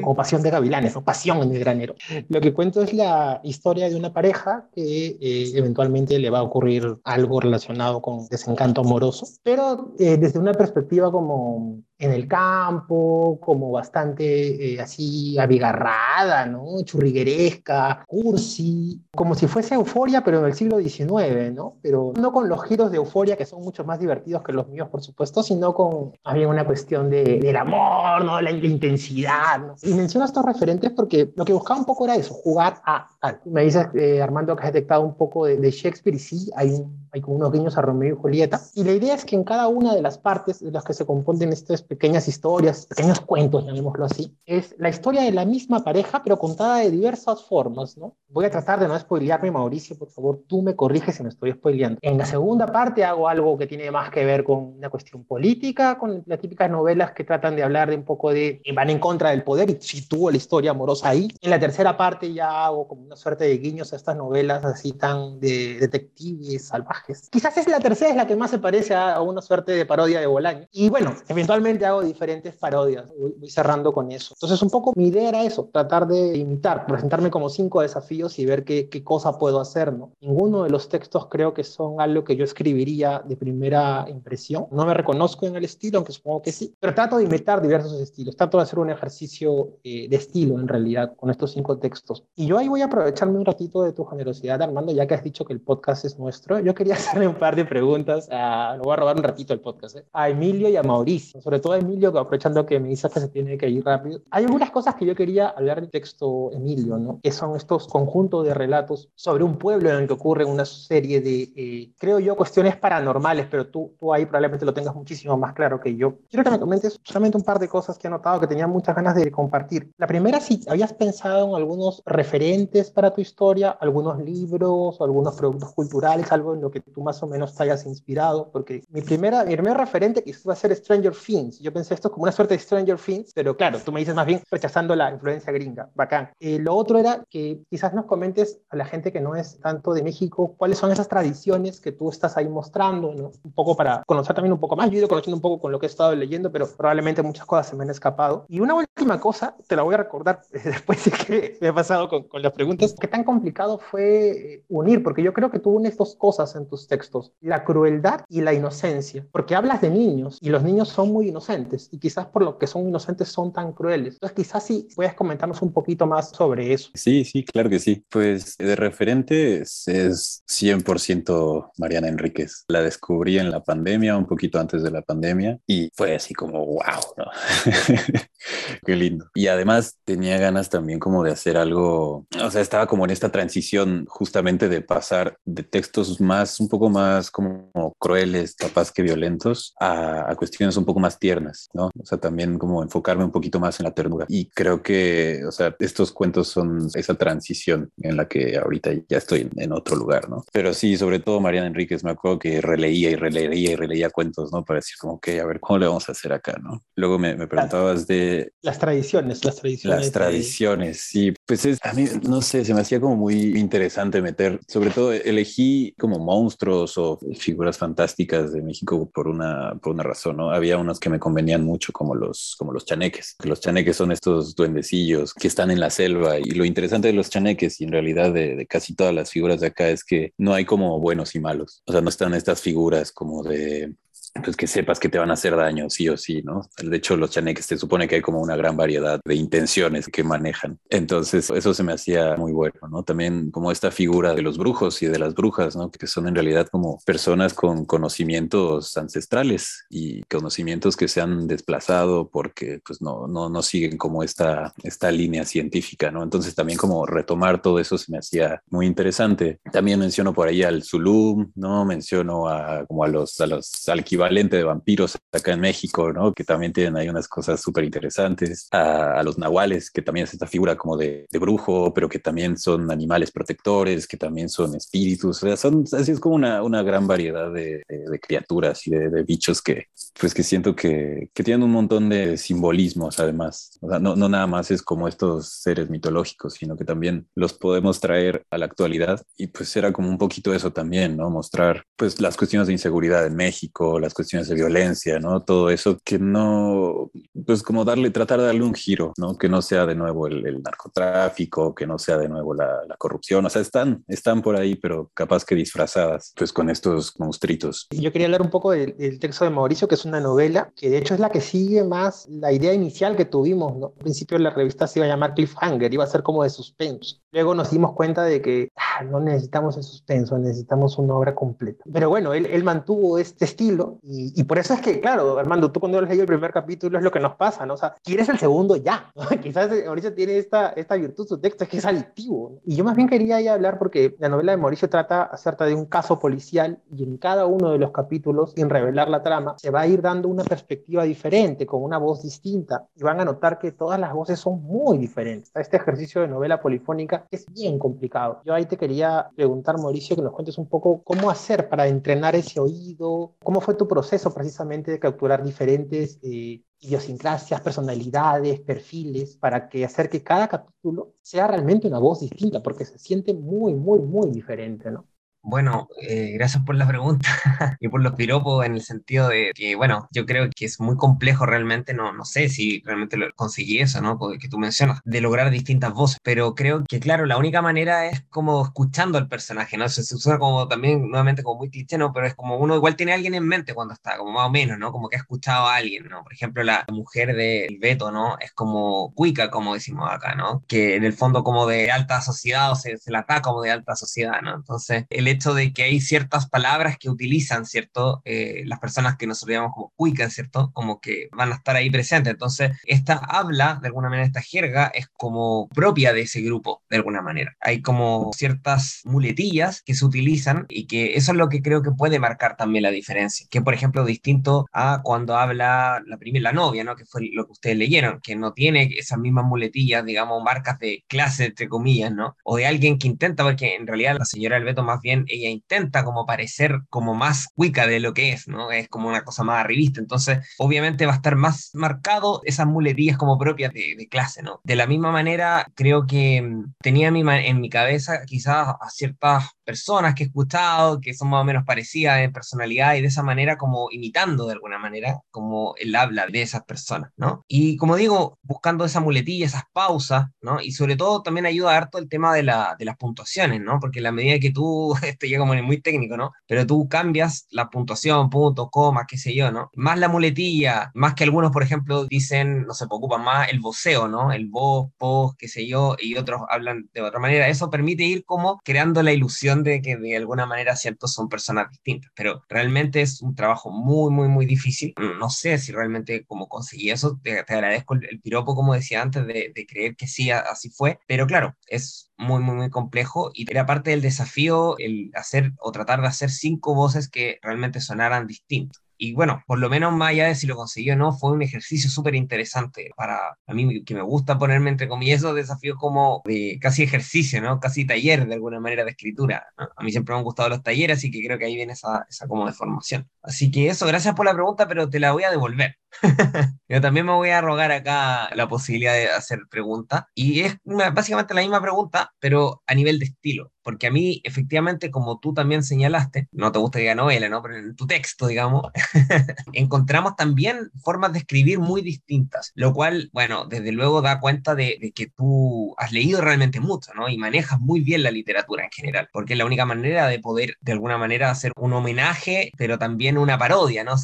como Pasión de Gavilanes o Pasión en el granero. Lo que cuento es la historia de una pareja que eh, eventualmente le va a ocurrir algo relacionado con desencanto amoroso, pero eh, desde una perspectiva como en el campo, como bastante eh, así abigarrada, ¿no? Churrigueresca, cursi, como si fuese euforia, pero en el siglo XIX, ¿no? Pero no con los giros de euforia que son mucho más divertidos que los míos, por supuesto, sino con había una cuestión de, del amor, ¿no? La, intensidad, ¿no? Y menciono estos referentes porque lo que buscaba un poco era eso, jugar a Me dices, eh, Armando, que has detectado un poco de, de Shakespeare y sí, hay hay como unos guiños a Romeo y Julieta. Y la idea es que en cada una de las partes de las que se componen estas pequeñas historias, pequeños cuentos, llamémoslo así, es la historia de la misma pareja, pero contada de diversas formas, ¿no? Voy a tratar de no spoilearme, Mauricio, por favor, tú me corriges si me estoy spoileando. En la segunda parte hago algo que tiene más que ver con una cuestión política, con las típicas novelas que tratan de hablar de un poco de, van en contra del poder y sitúo la historia amorosa ahí. En la tercera parte ya hago como una suerte de guiños a estas novelas así tan de detectives salvajes Quizás es la tercera, es la que más se parece a, una suerte de parodia de Bolaño. Y bueno, eventualmente hago diferentes parodias, voy, cerrando con eso. Entonces, un poco mi idea era eso, tratar de imitar, presentarme como cinco desafíos y ver qué, qué cosa puedo hacer, ¿no? Ninguno de los textos creo que son algo que yo escribiría de primera impresión. No me reconozco en el estilo, aunque supongo que sí, pero trato de imitar diversos estilos, trato de hacer un ejercicio eh, de estilo en realidad con estos cinco textos. Y yo ahí voy a aprovecharme un ratito de tu generosidad, Armando, ya que has dicho que el podcast es nuestro. Yo quería hacerle un par de preguntas, a, lo voy a robar un ratito el podcast, ¿eh? a Emilio y a Mauricio, sobre todo a Emilio, aprovechando que me dice que se tiene que ir rápido. Hay algunas cosas que yo quería hablar del texto Emilio, ¿no? que son estos conjuntos de relatos sobre un pueblo en el que ocurre una serie de, eh, creo yo, cuestiones paranormales, pero tú, tú ahí probablemente lo tengas muchísimo más claro que yo. Quiero que me comentes solamente un par de cosas que he notado que tenía muchas ganas de compartir. La primera, si habías pensado en algunos referentes para tu historia, algunos libros, algunos productos culturales, algo en lo que tú más o menos te hayas inspirado, porque mi, primera, mi primer referente quizás va a ser Stranger Things. Yo pensé esto como una suerte de Stranger Things, pero claro, tú me dices más bien rechazando la influencia gringa. Bacán. Eh, lo otro era que quizás nos comentes a la gente que no es tanto de México, cuáles son esas tradiciones que tú estás ahí mostrando, ¿no? Un poco para conocer también un poco más. Yo he ido conociendo un poco con lo que he estado leyendo, pero probablemente muchas cosas se me han escapado. Y una última cosa, te la voy a recordar después de que me ha pasado con, con las preguntas, qué tan complicado fue eh, unir, porque yo creo que tú unes dos cosas en tus textos, la crueldad y la inocencia, porque hablas de niños y los niños son muy inocentes y quizás por lo que son inocentes son tan crueles. Entonces quizás sí puedes comentarnos un poquito más sobre eso. Sí, sí, claro que sí. Pues de referente es, 100% Mariana Enríquez. La descubrí en la pandemia, un poquito antes de la pandemia y fue así como wow, ¿no? Qué lindo. Y además tenía ganas también como de hacer algo, o sea, estaba como en esta transición justamente de pasar de textos más, un poco más como crueles, capaz que violentos, a, cuestiones un poco más tiernas, ¿no? O sea, también como enfocarme un poquito más en la ternura. Y creo que, o sea, estos cuentos son esa transición en la que ahorita ya estoy en, otro lugar, ¿no? Pero sí, sobre todo Mariana Enríquez, me acuerdo que releía y releía y releía cuentos, ¿no? Para decir como, ok, a ver, ¿cómo le vamos a hacer acá, ¿no? Luego me, me preguntabas de... Las tradiciones, las tradiciones. Las tradiciones, sí. Pues es, a mí, no sé, se me hacía como muy interesante meter, sobre todo elegí como monstruos o figuras fantásticas de México por una, por una razón, ¿no? Había unos que me convenían mucho como los, como los chaneques. Los chaneques son estos duendecillos que están en la selva y lo interesante de los chaneques y en realidad de, de casi todas las figuras de acá es que no hay como buenos y malos. O sea, no están estas figuras como de pues que sepas que te van a hacer daño, sí o sí, ¿no? De hecho, los chaneques te supone que hay como una gran variedad de intenciones que manejan. Entonces, eso se me hacía muy bueno, ¿no? También como esta figura de los brujos y de las brujas, ¿no? Que son en realidad como personas con conocimientos ancestrales y conocimientos que se han desplazado porque pues no, no, no siguen como esta, esta línea científica, ¿no? Entonces también como retomar todo eso se me hacía muy interesante. También menciono por ahí al Zulum, ¿no? Menciono a como a los, a los al equivalente de vampiros acá en México, ¿no? Que también tienen ahí unas cosas súper interesantes. A, los nahuales, que también es esta figura como de, de, brujo, pero que también son animales protectores, que también son espíritus. O sea, son, así es como una, una gran variedad de, de, criaturas y de, bichos que, pues que siento que, que, tienen un montón de simbolismos además. O sea, no, no nada más es como estos seres mitológicos, sino que también los podemos traer a la actualidad y pues era como un poquito eso también, ¿no? Mostrar pues las cuestiones de inseguridad en México, las cuestiones de violencia, ¿no? Todo eso que no, pues como darle, tratar de darle un giro, ¿no? Que no sea de nuevo el, narcotráfico, que no sea de nuevo la, la, corrupción, o sea, están, están por ahí, pero capaz que disfrazadas, pues con estos monstruitos. Yo quería hablar un poco del, del texto de Mauricio, que es una novela, que de hecho es la que sigue más la idea inicial que tuvimos, ¿no? Al principio la revista se iba a llamar Cliffhanger, iba a ser como de suspenso. Luego nos dimos cuenta de que ah, no necesitamos el suspenso, necesitamos una obra completa. Pero bueno, él, él mantuvo este estilo y, y, por eso es que, claro, Armando, tú cuando lees el primer capítulo es lo que nos pasa, ¿no? O sea, quieres el segundo ya. Quizás Mauricio tiene esta, esta virtud, su texto es que es adictivo. Y yo más bien quería ya hablar porque la novela de Mauricio trata acerca de un caso policial y en cada uno de los capítulos, sin revelar la trama, se va a ir dando una perspectiva diferente, con una voz distinta y van a notar que todas las voces son muy diferentes. Este ejercicio de novela polifónica es bien complicado. Yo ahí te quería preguntar, Mauricio, que nos cuentes un poco cómo hacer para entrenar ese oído, cómo fue tu proceso precisamente de capturar diferentes eh, idiosincrasias, personalidades, perfiles, para que hacer que cada capítulo sea realmente una voz distinta, porque se siente muy, muy, muy diferente, ¿no? Bueno, eh, gracias por la pregunta y por los piropos en el sentido de que, bueno, yo creo que es muy complejo realmente, no, no sé si realmente lo conseguí eso, ¿no? Que tú mencionas, de lograr distintas voces, pero creo que, claro, la única manera es como escuchando al personaje, ¿no? Se, usa como también, nuevamente, como muy cliché, ¿no? Pero es como uno igual tiene a alguien en mente cuando está, como más o menos, ¿no? Como que ha escuchado a alguien, ¿no? Por ejemplo, la mujer del Beto, ¿no? Es como cuica, como decimos acá, ¿no? Que en el fondo como de alta sociedad o se, se la está como de alta sociedad, ¿no? Entonces, el hecho de que hay ciertas palabras que utilizan, ¿cierto? Eh, las personas que nosotros llamamos como cuicas, ¿cierto? Como que van a estar ahí presentes. Entonces, esta habla, de alguna manera, esta jerga es como propia de ese grupo, de alguna manera. Hay como ciertas muletillas que se utilizan y que eso es lo que creo que puede marcar también la diferencia. Que, por ejemplo, distinto a cuando habla la primera, la novia, ¿no? Que fue lo que ustedes leyeron, que no tiene esas mismas muletillas, digamos, marcas de clase, entre comillas, ¿no? O de alguien que intenta, porque en realidad la señora Albeto más bien, ella intenta como parecer como más cuica de lo que es, ¿no? Es como una cosa más arribista, entonces obviamente va a estar más marcado esas muletillas como propias de, clase, ¿no? De la misma manera, creo que mm, tenía en mi, en mi cabeza quizás a ciertas personas que he escuchado que son más o menos parecidas en personalidad y de esa manera como imitando de alguna manera como el habla de esas personas, ¿no? Y como digo, buscando esa muletilla, esas pausas, ¿no? Y sobre todo también ayuda harto el tema de, la, de las puntuaciones, ¿no? Porque la medida que tú, esto llega como muy técnico, ¿no? Pero tú cambias la puntuación, punto, coma, qué sé yo, ¿no? Más la muletilla, más que algunos, por ejemplo, dicen, no se preocupan más el voceo, ¿no? El vos, pos, qué sé yo, y otros hablan de otra manera. Eso permite ir como creando la ilusión de que de alguna manera ciertos son personas distintas, pero realmente es un trabajo muy, muy, muy difícil. No sé si realmente como conseguí eso, te, agradezco el, piropo, como decía antes, de, de creer que sí, así fue, pero claro, es muy, muy, muy complejo y era parte del desafío el hacer o tratar de hacer cinco voces que realmente sonaran distintos y bueno, por lo menos más allá de si lo consiguió o no, fue un ejercicio súper interesante para a mí que me gusta ponerme entre comillas esos desafíos como de casi ejercicio, ¿no? Casi taller de alguna manera de escritura. A mí siempre me han gustado los talleres, así que creo que ahí viene esa, esa como deformación. Así que eso, gracias por la pregunta, pero te la voy a devolver. Yo también me voy a rogar acá la posibilidad de hacer preguntas. Y es básicamente la misma pregunta, pero a nivel de estilo. Porque a mí, efectivamente, como tú también señalaste, no te gusta que novela, ¿no? Pero en tu texto, digamos, encontramos también formas de escribir muy distintas. Lo cual, bueno, desde luego da cuenta de, de que tú has leído realmente mucho, ¿no? Y manejas muy bien la literatura en general. Porque es la única manera de poder, de alguna manera, hacer un homenaje, pero también una parodia, ¿no?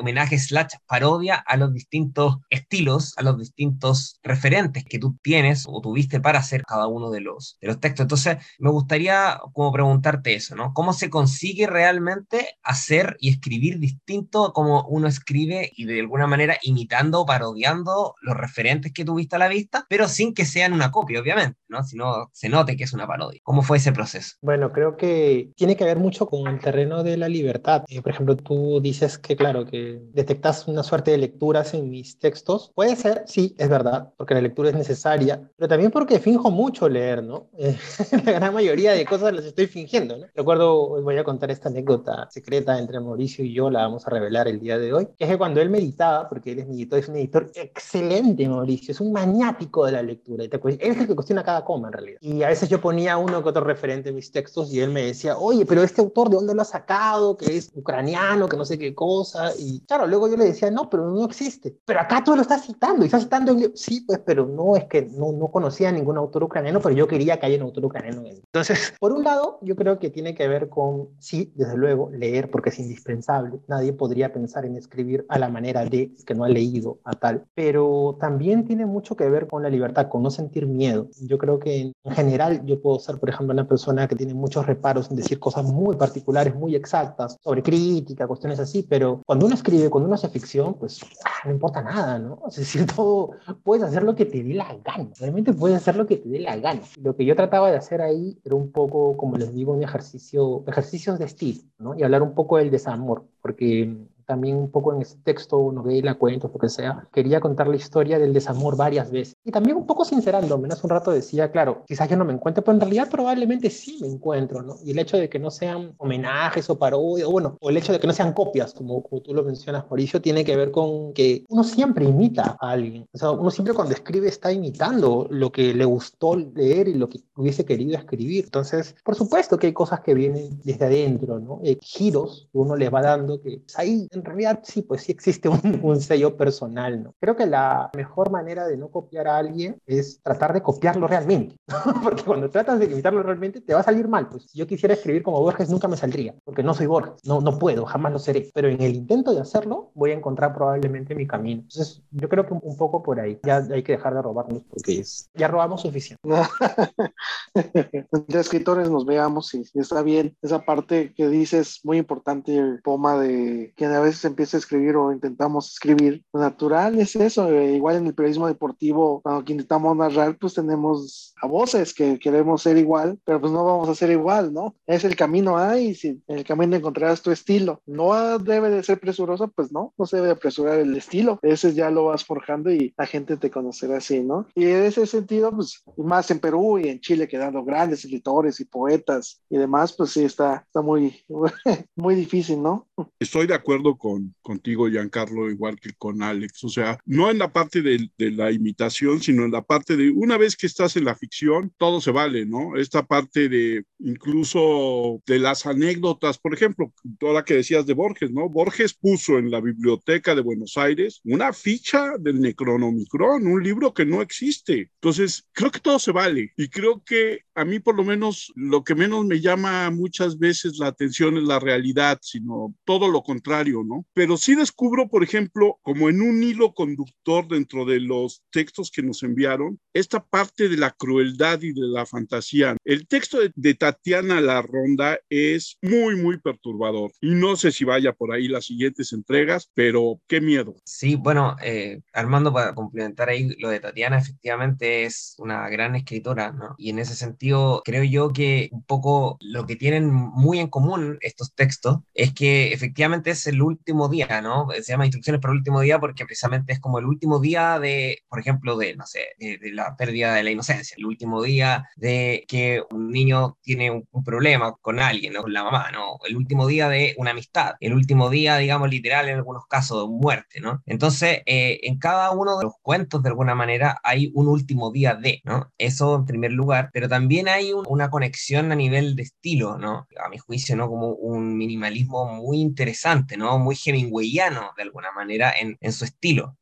Homenaje slash parodia a los distintos estilos, a los distintos referentes que tú tienes o tuviste para hacer cada uno de los, de los textos. Entonces, me gustaría como preguntarte eso, ¿no? ¿Cómo se consigue realmente hacer y escribir distinto como uno escribe y de alguna manera imitando o parodiando los referentes que tuviste a la vista, pero sin que sean una copia, obviamente, ¿no? Sino se note que es una parodia. ¿Cómo fue ese proceso? Bueno, creo que tiene que ver mucho con el terreno de la libertad. Eh, por ejemplo, tú dices que, claro, que detectas una suerte de lecturas en mis textos. Puede ser, sí, es verdad, porque la lectura es necesaria, pero también porque finjo mucho leer, ¿no? La gran mayoría de cosas las estoy fingiendo, ¿no? Recuerdo, voy a contar esta anécdota secreta entre Mauricio y yo, la vamos a revelar el día de hoy, que es que cuando él meditaba, porque él es mi editor, es un editor excelente, Mauricio, es un maniático de la lectura, él es el que cuestiona cada coma en realidad. Y a veces yo ponía uno que otro referente en mis textos y él me decía, oye, pero este autor, ¿de dónde lo ha sacado? Que es ucraniano, que no sé qué cosa. Y claro, luego yo le decía, no, pero no existe. Pero acá tú lo estás citando, y estás citando, sí, pues, pero no es que no, no conocía a ningún autor ucraniano, pero yo quería que haya un autor ucraniano. Entonces, por un lado, yo creo que tiene que ver con, sí, desde luego, leer, porque es indispensable. Nadie podría pensar en escribir a la manera de que no ha leído a tal. Pero también tiene mucho que ver con la libertad, con no sentir miedo. Yo creo que en general yo puedo ser, por ejemplo, una persona que tiene muchos reparos en decir cosas muy particulares, muy exactas, sobre crítica, cuestiones así, pero cuando uno escribe, cuando uno hace ficción, pues no importa nada, ¿no? Es decir, todo, puedes hacer lo que te dé la gana, realmente puedes hacer lo que te dé la gana. Lo que yo trataba de hacer ahí era un poco, como les digo, un ejercicio, ejercicios de estilo, ¿no? Y hablar un poco del desamor, porque también un poco en ese texto, novela, cuentos, lo que sea, quería contar la historia del desamor varias veces. Y también un poco sincerándome, hace un rato decía, claro, quizás yo no me encuentro, pero en realidad probablemente sí me encuentro, ¿no? Y el hecho de que no sean homenajes o parodias, o bueno, o el hecho de que no sean copias, como, como tú lo mencionas, Mauricio, tiene que ver con que uno siempre imita a alguien. O sea, uno siempre cuando escribe está imitando lo que le gustó leer y lo que hubiese querido escribir. Entonces, por supuesto que hay cosas que vienen desde adentro, ¿no? Hay giros que uno le va dando que ahí en realidad sí, pues sí existe un, sello personal, ¿no? Creo que la mejor manera de no copiar a alguien es tratar de copiarlo realmente, porque cuando tratas de imitarlo realmente te va a salir mal, pues si yo quisiera escribir como Borges nunca me saldría, porque no soy Borges, no, no puedo, jamás lo seré, pero en el intento de hacerlo voy a encontrar probablemente mi camino. Entonces yo creo que un, poco por ahí, ya hay que dejar de robarnos porque ya robamos suficiente. Entre escritores nos veamos y está bien esa parte que dices muy importante, el Poma, de que a veces empieza a escribir o intentamos escribir. Lo natural es eso, eh, igual en el periodismo deportivo, cuando intentamos narrar, pues tenemos a voces que queremos ser igual, pero pues no vamos a ser igual, ¿no? Es el camino ahí, si en el camino encontrarás tu estilo. No debe de ser presuroso, pues no, no se debe apresurar el estilo. Ese ya lo vas forjando y la gente te conocerá así, ¿no? Y en ese sentido, pues más en Perú y en Chile quedando grandes escritores y poetas y demás, pues sí, está, está muy, muy difícil, ¿no? Estoy de acuerdo con, contigo, Giancarlo, igual que con Alex. O sea, no en la parte de, de, la imitación, sino en la parte de una vez que estás en la ficción, todo se vale, ¿no? Esta parte de incluso de las anécdotas, por ejemplo, toda la que decías de Borges, ¿no? Borges puso en la biblioteca de Buenos Aires una ficha del Necronomicron, un libro que no existe. Entonces, creo que todo se vale y creo que a mí por lo menos lo que menos me llama muchas veces la atención es la realidad, sino todo lo contrario, ¿no? Pero sí descubro, por ejemplo, como en un hilo conductor dentro de los textos que nos enviaron, esta parte de la crueldad y de la fantasía. El texto de, Tatiana La Ronda es muy, muy perturbador y no sé si vaya por ahí las siguientes entregas, pero qué miedo. Sí, bueno, eh, Armando, para complementar ahí lo de Tatiana, efectivamente es una gran escritora, ¿no? Y en ese sentido, creo yo que un poco lo que tienen muy en común estos textos es que efectivamente es el último día, ¿no? Se llama Instrucciones para el último día porque precisamente es como el último día de, por ejemplo, de, no sé, de, la pérdida de la inocencia, el último día de que un niño tiene un, problema con alguien, ¿no? Con la mamá, ¿no? El último día de una amistad, el último día, digamos, literal en algunos casos de muerte, ¿no? Entonces, eh, en cada uno de los cuentos, de alguna manera, hay un último día de, ¿no? Eso en primer lugar, pero también hay una conexión a nivel de estilo, ¿no? A mi juicio, ¿no? Como un minimalismo muy interesante, ¿no? Muy hemingwayano, de alguna manera, en su estilo.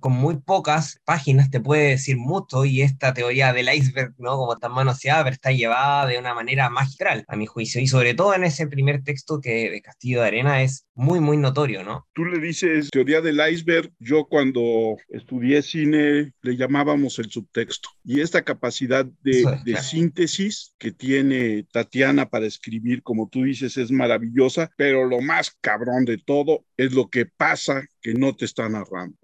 Con muy pocas páginas te puede decir mucho y esta teoría del iceberg, ¿no? Como tan manoseada, pero está llevada de una manera magistral, a mi juicio, y sobre todo en ese primer texto que de Castillo de Arena es muy, muy notorio, ¿no? Tú le dices teoría del iceberg, yo cuando estudié cine le llamábamos el subtexto, y esta capacidad de, de síntesis que tiene Tatiana para escribir, como tú dices, es maravillosa, pero lo más cabrón de todo es lo que pasa que no te está narrando.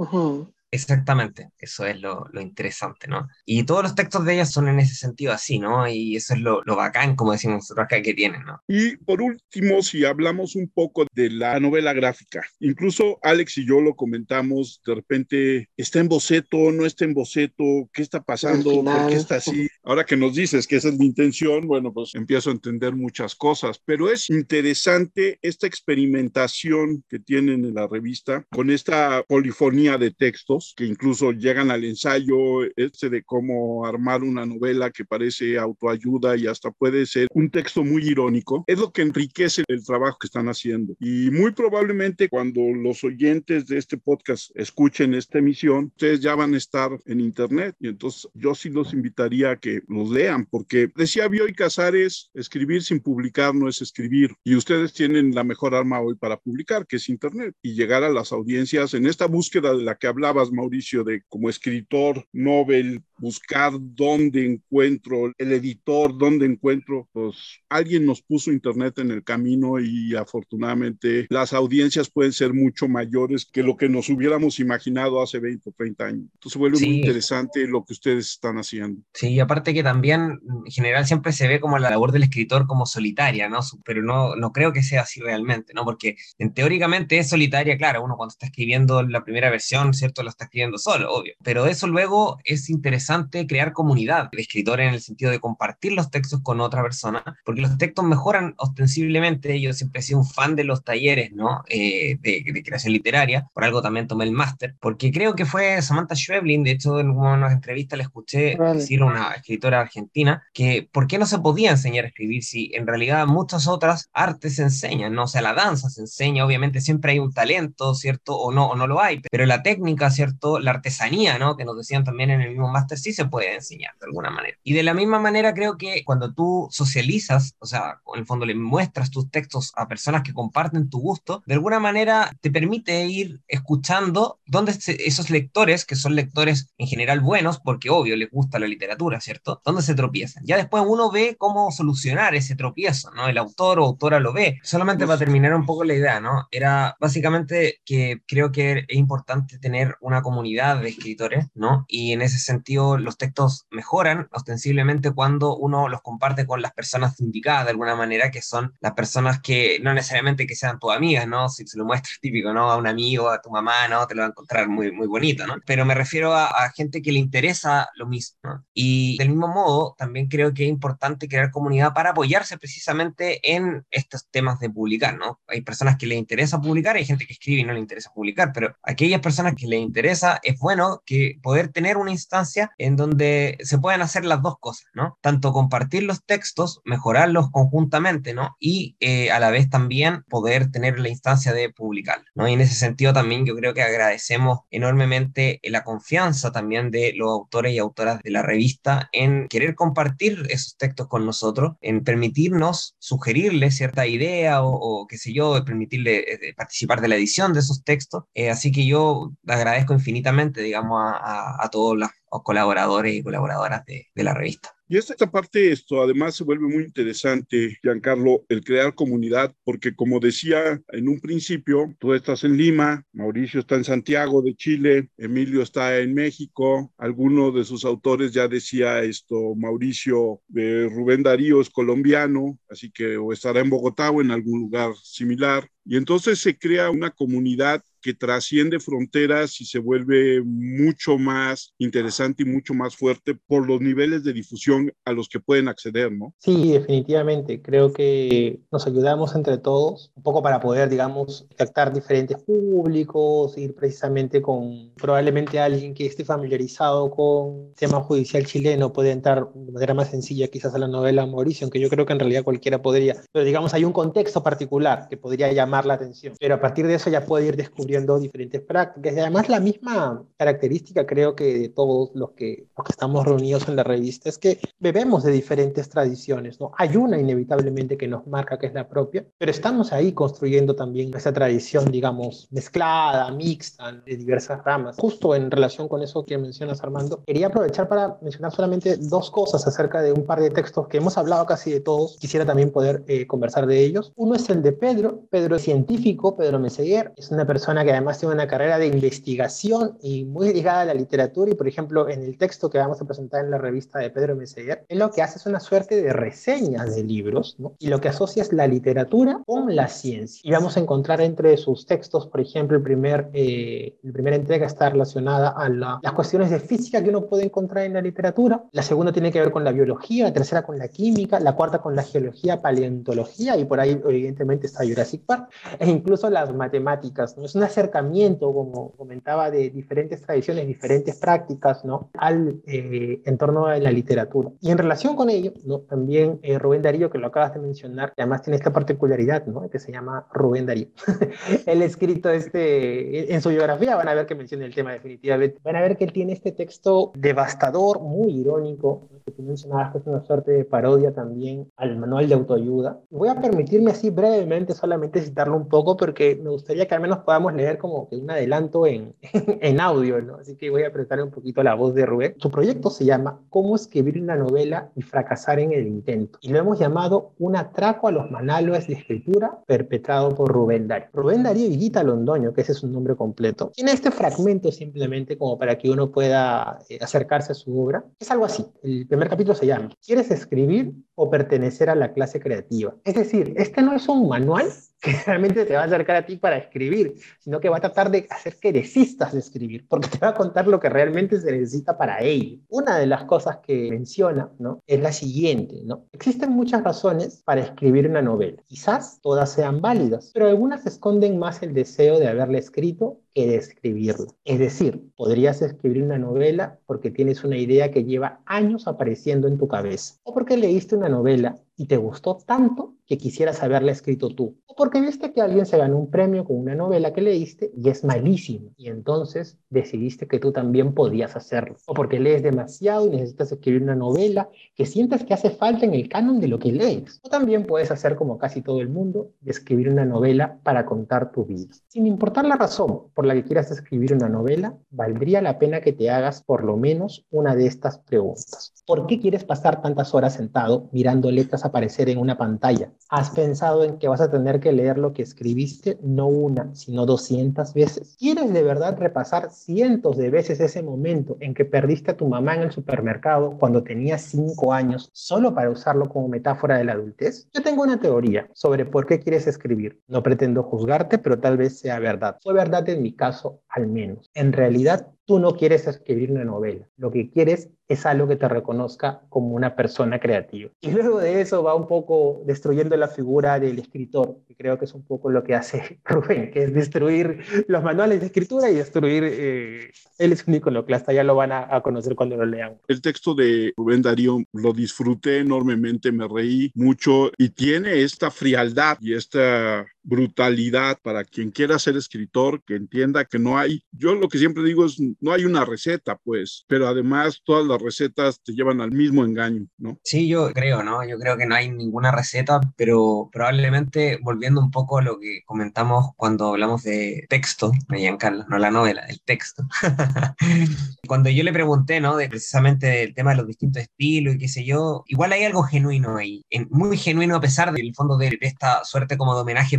Exactamente, eso es lo, interesante, ¿no? Y todos los textos de ella son en ese sentido así, ¿no? Y eso es lo, lo bacán, como decimos nosotros acá, que tienen, ¿no? Y por último, si hablamos un poco de la novela gráfica, incluso Alex y yo lo comentamos, de repente, ¿está en boceto? ¿No está en boceto? ¿Qué está pasando? ¿Por qué está así? Ahora que nos dices que esa es mi intención, bueno, pues empiezo a entender muchas cosas, pero es interesante esta experimentación que tienen en la revista con esta polifonía de textos que incluso llegan al ensayo, este de cómo armar una novela que parece autoayuda y hasta puede ser un texto muy irónico, es lo que enriquece el trabajo que están haciendo. Y muy probablemente cuando los oyentes de este podcast escuchen esta emisión, ustedes ya van a estar en internet y entonces yo sí los invitaría a que los lean, porque decía Bioy Casares, escribir sin publicar no es escribir y ustedes tienen la mejor arma hoy para publicar, que es internet y llegar a las audiencias en esta búsqueda de la que hablabas, Mauricio, de como escritor, Nobel, buscar dónde encuentro el editor, dónde encuentro, pues alguien nos puso internet en el camino y afortunadamente las audiencias pueden ser mucho mayores que lo que nos hubiéramos imaginado hace 20 o 30 años. Entonces vuelve muy interesante lo que ustedes están haciendo. Sí, y aparte que también en general siempre se ve como la labor del escritor como solitaria, ¿no? Pero no, no creo que sea así realmente, ¿no? Porque en, teóricamente es solitaria, claro, uno cuando está escribiendo la primera versión, ¿cierto? Lo está escribiendo solo, obvio. Pero eso luego es interesante crear comunidad de escritores en el sentido de compartir los textos con otra persona, porque los textos mejoran ostensiblemente. Yo siempre he sido un fan de los talleres, ¿no? Eh, de, creación literaria, por algo también tomé el máster, porque creo que fue Samantha Schweblin, de hecho en una entrevista le escuché decir a una escritora argentina que por qué no se podía enseñar a escribir si en realidad muchas otras artes se enseñan, ¿no? O sea, la danza se enseña, obviamente siempre hay un talento, ¿cierto? O no, o no lo hay, pero la técnica, ¿cierto? La artesanía, ¿no? Que nos decían también en el mismo máster, sí se puede enseñar de alguna manera. Y de la misma manera creo que cuando tú socializas, o sea, en el fondo le muestras tus textos a personas que comparten tu gusto, de alguna manera te permite ir escuchando dónde esos lectores, que son lectores en general buenos, porque obvio les gusta la literatura, ¿cierto? ¿Dónde se tropiezan? Ya después uno ve cómo solucionar ese tropiezo, ¿no? El autor o autora lo ve. Solamente para terminar un poco la idea, ¿no? Era básicamente que creo que es importante tener una comunidad de escritores, ¿no? Y en ese sentido los textos mejoran ostensiblemente cuando uno los comparte con las personas indicadas de alguna manera, que son las personas que no necesariamente que sean tus amigas, ¿no? Si se lo muestras típico, ¿no? A un amigo, a tu mamá, ¿no? Te lo va a encontrar muy, muy bonito, ¿no? Pero me refiero a, gente que le interesa lo mismo. Y del mismo modo, también creo que es importante crear comunidad para apoyarse precisamente en estos temas de publicar, ¿no? Hay personas que les interesa publicar, hay gente que escribe y no le interesa publicar, pero aquellas personas que les interesa, es bueno que poder tener una instancia en donde se pueden hacer las dos cosas, ¿no? Tanto compartir los textos, mejorarlos conjuntamente, ¿no? Y eh, a la vez también poder tener la instancia de publicar, ¿no? Y en ese sentido también yo creo que agradecemos enormemente la confianza también de los autores y autoras de la revista en querer compartir esos textos con nosotros, en permitirnos sugerirles cierta idea o, qué sé yo, permitirle eh, participar de la edición de esos textos. Eh, así que yo agradezco infinitamente, digamos, a, a, a todos los colaboradores y colaboradoras de, la revista. Y esta parte, esto además se vuelve muy interesante, Giancarlo, el crear comunidad, porque como decía en un principio, tú estás en Lima, Mauricio está en Santiago de Chile, Emilio está en México, alguno de sus autores ya decía esto, Mauricio de Rubén Darío es colombiano, así que o estará en Bogotá o en algún lugar similar. Y entonces se crea una comunidad que trasciende fronteras y se vuelve mucho más interesante y mucho más fuerte por los niveles de difusión a los que pueden acceder, ¿no? Sí, definitivamente. Creo que nos ayudamos entre todos, un poco para poder, digamos, captar diferentes públicos, ir precisamente con probablemente alguien que esté familiarizado con el tema judicial chileno, puede entrar de manera más sencilla quizás a la novela Mauricio, aunque yo creo que en realidad cualquiera podría, pero digamos hay un contexto particular que podría llamar la atención, pero a partir de eso ya puede ir descubriendo diferentes prácticas. Y además la misma característica creo que de todos los que, los que estamos reunidos en la revista es que bebemos de diferentes tradiciones. ¿no? Hay una inevitablemente que nos marca que es la propia, pero estamos ahí construyendo también esa tradición, digamos, mezclada, mixta, de diversas ramas. Justo en relación con eso que mencionas, Armando, quería aprovechar para mencionar solamente dos cosas acerca de un par de textos que hemos hablado casi de todos. Quisiera también poder eh, conversar de ellos. Uno es el de Pedro. Pedro es científico, Pedro Meseguer, es una persona que además tiene una carrera de investigación y muy ligada a la literatura y por ejemplo en el texto que vamos a presentar en la revista de Pedro Meseguer, él lo que hace es una suerte de reseñas de libros ¿no? y lo que asocia es la literatura con la ciencia. Y vamos a encontrar entre sus textos, por ejemplo, el primer, eh, la primera entrega está relacionada a las cuestiones de física que uno puede encontrar en la literatura, la segunda tiene que ver con la biología, la tercera con la química, la cuarta con la geología, paleontología y por ahí evidentemente está Jurassic Park e incluso las matemáticas. ¿no? Es una acercamiento, como comentaba, de diferentes tradiciones, diferentes prácticas, ¿no? Al eh, entorno de la literatura. Y en relación con ello, ¿no? También eh, Rubén Darío, que lo acabas de mencionar, que además tiene esta particularidad, ¿no? Que se llama Rubén Darío. él ha escrito este, en su biografía van a ver que menciona el tema definitivamente. Van a ver que él tiene este texto devastador, muy irónico, que tú mencionabas que es una suerte de parodia también al manual de autoayuda. Voy a permitirme así brevemente solamente citarlo un poco porque me gustaría que al menos podamos leer como que un adelanto en, en audio, ¿no? Así que voy a prestarle un poquito la voz de Rubén. Su proyecto se llama Cómo escribir una novela y fracasar en el intento. Y lo hemos llamado Un atraco a los manuales de escritura perpetrado por Rubén Darío. Rubén Darío y Guita Londoño, que ese es su nombre completo, tiene este fragmento simplemente como para que uno pueda eh, acercarse a su obra. Es algo así. El primer capítulo se llama ¿Quieres escribir o pertenecer a la clase creativa? Es decir, este no es un manual que realmente te va a acercar a ti para escribir, sino que va a tratar de hacer que desistas de escribir, porque te va a contar lo que realmente se necesita para ello. Una de las cosas que menciona ¿no? es la siguiente, ¿no? Existen muchas razones para escribir una novela. Quizás todas sean válidas, pero algunas esconden más el deseo de haberla escrito que de escribirla. Es decir, podrías escribir una novela porque tienes una idea que lleva años apareciendo en tu cabeza, o porque leíste una novela y te gustó tanto que quisieras haberla escrito tú. O porque viste que alguien se ganó un premio con una novela que leíste y es malísimo. Y entonces decidiste que tú también podías hacerlo. O porque lees demasiado y necesitas escribir una novela que sientes que hace falta en el canon de lo que lees. O también puedes hacer como casi todo el mundo, escribir una novela para contar tu vida. Sin importar la razón por la que quieras escribir una novela, valdría la pena que te hagas por lo menos una de estas preguntas. ¿Por qué quieres pasar tantas horas sentado mirando letras aparecer en una pantalla. ¿Has pensado en que vas a tener que leer lo que escribiste no una, sino 200 veces? ¿Quieres de verdad repasar cientos de veces ese momento en que perdiste a tu mamá en el supermercado cuando tenías 5 años solo para usarlo como metáfora de la adultez? Yo tengo una teoría sobre por qué quieres escribir. No pretendo juzgarte, pero tal vez sea verdad. Fue verdad en mi caso, al menos. En realidad, tú no quieres escribir una novela. Lo que quieres es algo que te reconozca como una persona creativa. Y luego de eso va un poco destruyendo la figura del escritor, que creo que es un poco lo que hace Rubén, que es destruir los manuales de escritura y destruir... Eh, él es un iconoclasta, ya lo van a, conocer cuando lo lean. El texto de Rubén Darío lo disfruté enormemente, me reí mucho y tiene esta frialdad y esta brutalidad para quien quiera ser escritor, que entienda que no hay, yo lo que siempre digo es, no hay una receta, pues, pero además todas las recetas te llevan al mismo engaño, ¿no? Sí, yo creo, ¿no? Yo creo que no hay ninguna receta, pero probablemente volviendo un poco a lo que comentamos cuando hablamos de texto de Giancarlo, no la novela, el texto. cuando yo le pregunté, ¿no? De precisamente el tema de los distintos estilos y qué sé yo, igual hay algo genuino ahí, muy genuino a pesar del fondo de esta suerte como de homenaje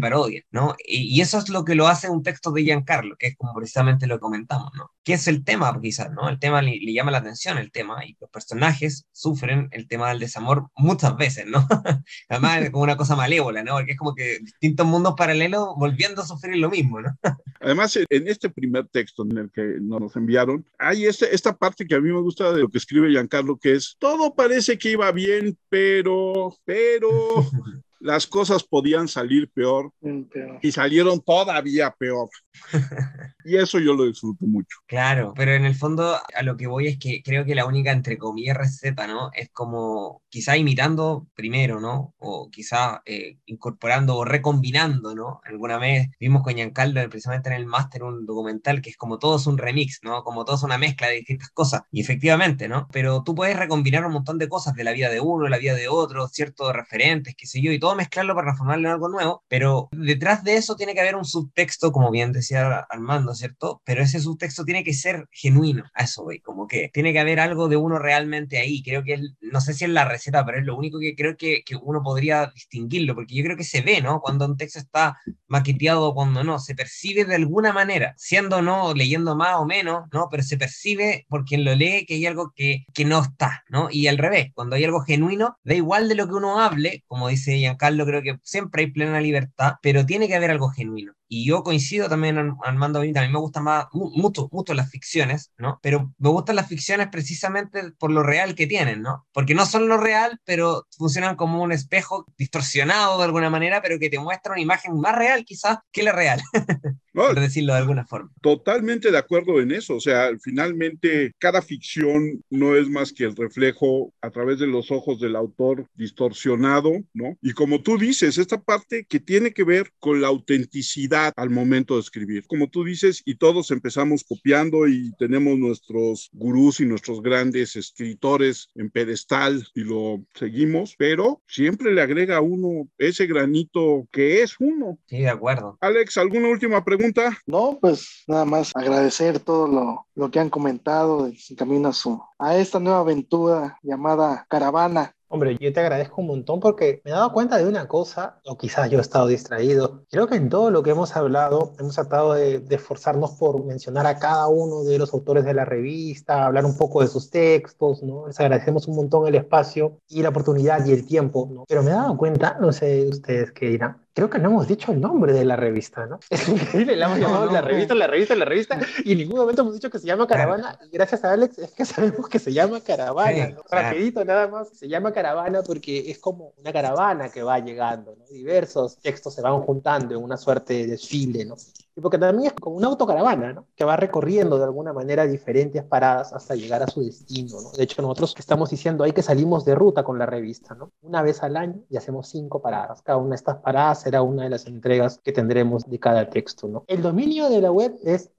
¿no? Y, eso es lo que lo hace un texto de Giancarlo, que es como precisamente lo que comentamos, ¿no? ¿Qué es el tema, quizás, ¿no? El tema le, llama la atención, el tema, y los personajes sufren el tema del desamor muchas veces, ¿no? Además es como una cosa malévola, ¿no? Porque es como que distintos mundos paralelos volviendo a sufrir lo mismo, ¿no? Además, en este primer texto en el que nos enviaron, hay este, esta parte que a mí me gusta de lo que escribe Giancarlo, que es, todo parece que iba bien, pero, pero... las cosas podían salir peor, peor. y salieron todavía peor. y eso yo lo disfruto mucho. Claro, pero en el fondo a lo que voy es que creo que la única, entre comillas, receta, ¿no? Es como quizá imitando primero, ¿no? O quizá eh, incorporando o recombinando, ¿no? Alguna vez vimos con Giancarlo precisamente en el máster un documental que es como todo es un remix, ¿no? Como todo es una mezcla de distintas cosas. Y efectivamente, ¿no? Pero tú puedes recombinar un montón de cosas de la vida de uno, la vida de otro, ciertos referentes, qué sé yo, y todo mezclarlo para transformarlo en algo nuevo. Pero detrás de eso tiene que haber un subtexto, como bien decía Armando, ¿cierto? Pero ese subtexto tiene que ser genuino, a eso güey, como que tiene que haber algo de uno realmente ahí. Creo que, no sé si es la receta, pero es lo único que creo que, que uno podría distinguirlo, porque yo creo que se ve, ¿no? Cuando un texto está maqueteado cuando no, se percibe de alguna manera, siendo no, leyendo más o menos, ¿no? Pero se percibe por quien lo lee que hay algo que, que no está, ¿no? Y al revés, cuando hay algo genuino, da igual de lo que uno hable, como dice Giancarlo, creo que siempre hay plena libertad, pero tiene que haber algo genuino. Y yo coincido también, Armando, a mí me gustan más, mucho, mucho las ficciones, ¿no? Pero me gustan las ficciones precisamente por lo real que tienen, ¿no? Porque no son lo real, pero funcionan como un espejo distorsionado de alguna manera, pero que te muestra una imagen más real quizás que la real. por decirlo de alguna forma. Totalmente de acuerdo en eso. O sea, finalmente cada ficción no es más que el reflejo a través de los ojos del autor distorsionado, ¿no? Y como tú dices, esta parte que tiene que ver con la autenticidad al momento de escribir. Como tú dices, y todos empezamos copiando y tenemos nuestros gurús y nuestros grandes escritores en pedestal y lo seguimos, pero siempre le agrega a uno ese granito que es uno. Sí, de acuerdo. Alex, ¿alguna última pregunta? No, pues nada más agradecer todo lo, lo que han comentado de camino a, su, a esta nueva aventura llamada Caravana. Hombre, yo te agradezco un montón porque me he dado cuenta de una cosa, o quizás yo he estado distraído. Creo que en todo lo que hemos hablado, hemos tratado de, de, esforzarnos por mencionar a cada uno de los autores de la revista, hablar un poco de sus textos, ¿no? Les agradecemos un montón el espacio y la oportunidad y el tiempo, ¿no? Pero me he dado cuenta, no sé ustedes qué dirán, creo que no hemos dicho el nombre de la revista, ¿no? Es increíble, la hemos llamado la revista, la revista, la revista, y en ningún momento hemos dicho que se llama Caravana, gracias a Alex es que sabemos que se llama Caravana, ¿no? Rapidito nada más, se llama Caravana porque es como una caravana que va llegando, ¿no? Diversos textos se van juntando en una suerte de desfile, ¿no? Y porque también es como una autocaravana, ¿no? Que va recorriendo de alguna manera diferentes paradas hasta llegar a su destino, ¿no? De hecho, nosotros estamos diciendo ahí que salimos de ruta con la revista, ¿no? Una vez al año y hacemos cinco paradas. Cada una de estas paradas será una de las entregas que tendremos de cada texto. El dominio de la web es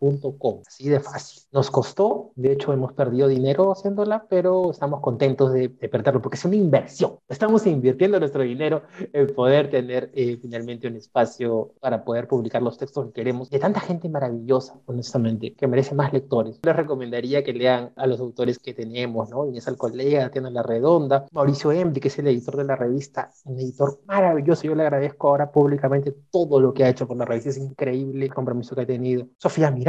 revistacaravana.com, así de fácil. Nos costó, de hecho, hemos perdido dinero haciéndola, pero estamos contentos de, perderlo porque es una inversión. Estamos invirtiendo nuestro dinero en poder tener eh, finalmente un espacio para poder publicar los textos que queremos de tanta gente maravillosa, honestamente, que merece más lectores. Les recomendaría que lean a los autores que tenemos, ¿no? Inés Alcolea, Tiana La Redonda, Mauricio Embri, que es el editor de la revista, un editor maravilloso. Yo le agradezco ahora públicamente todo lo que ha hecho con la revista, es increíble el compromiso que ha tenido. Sofía Miranda,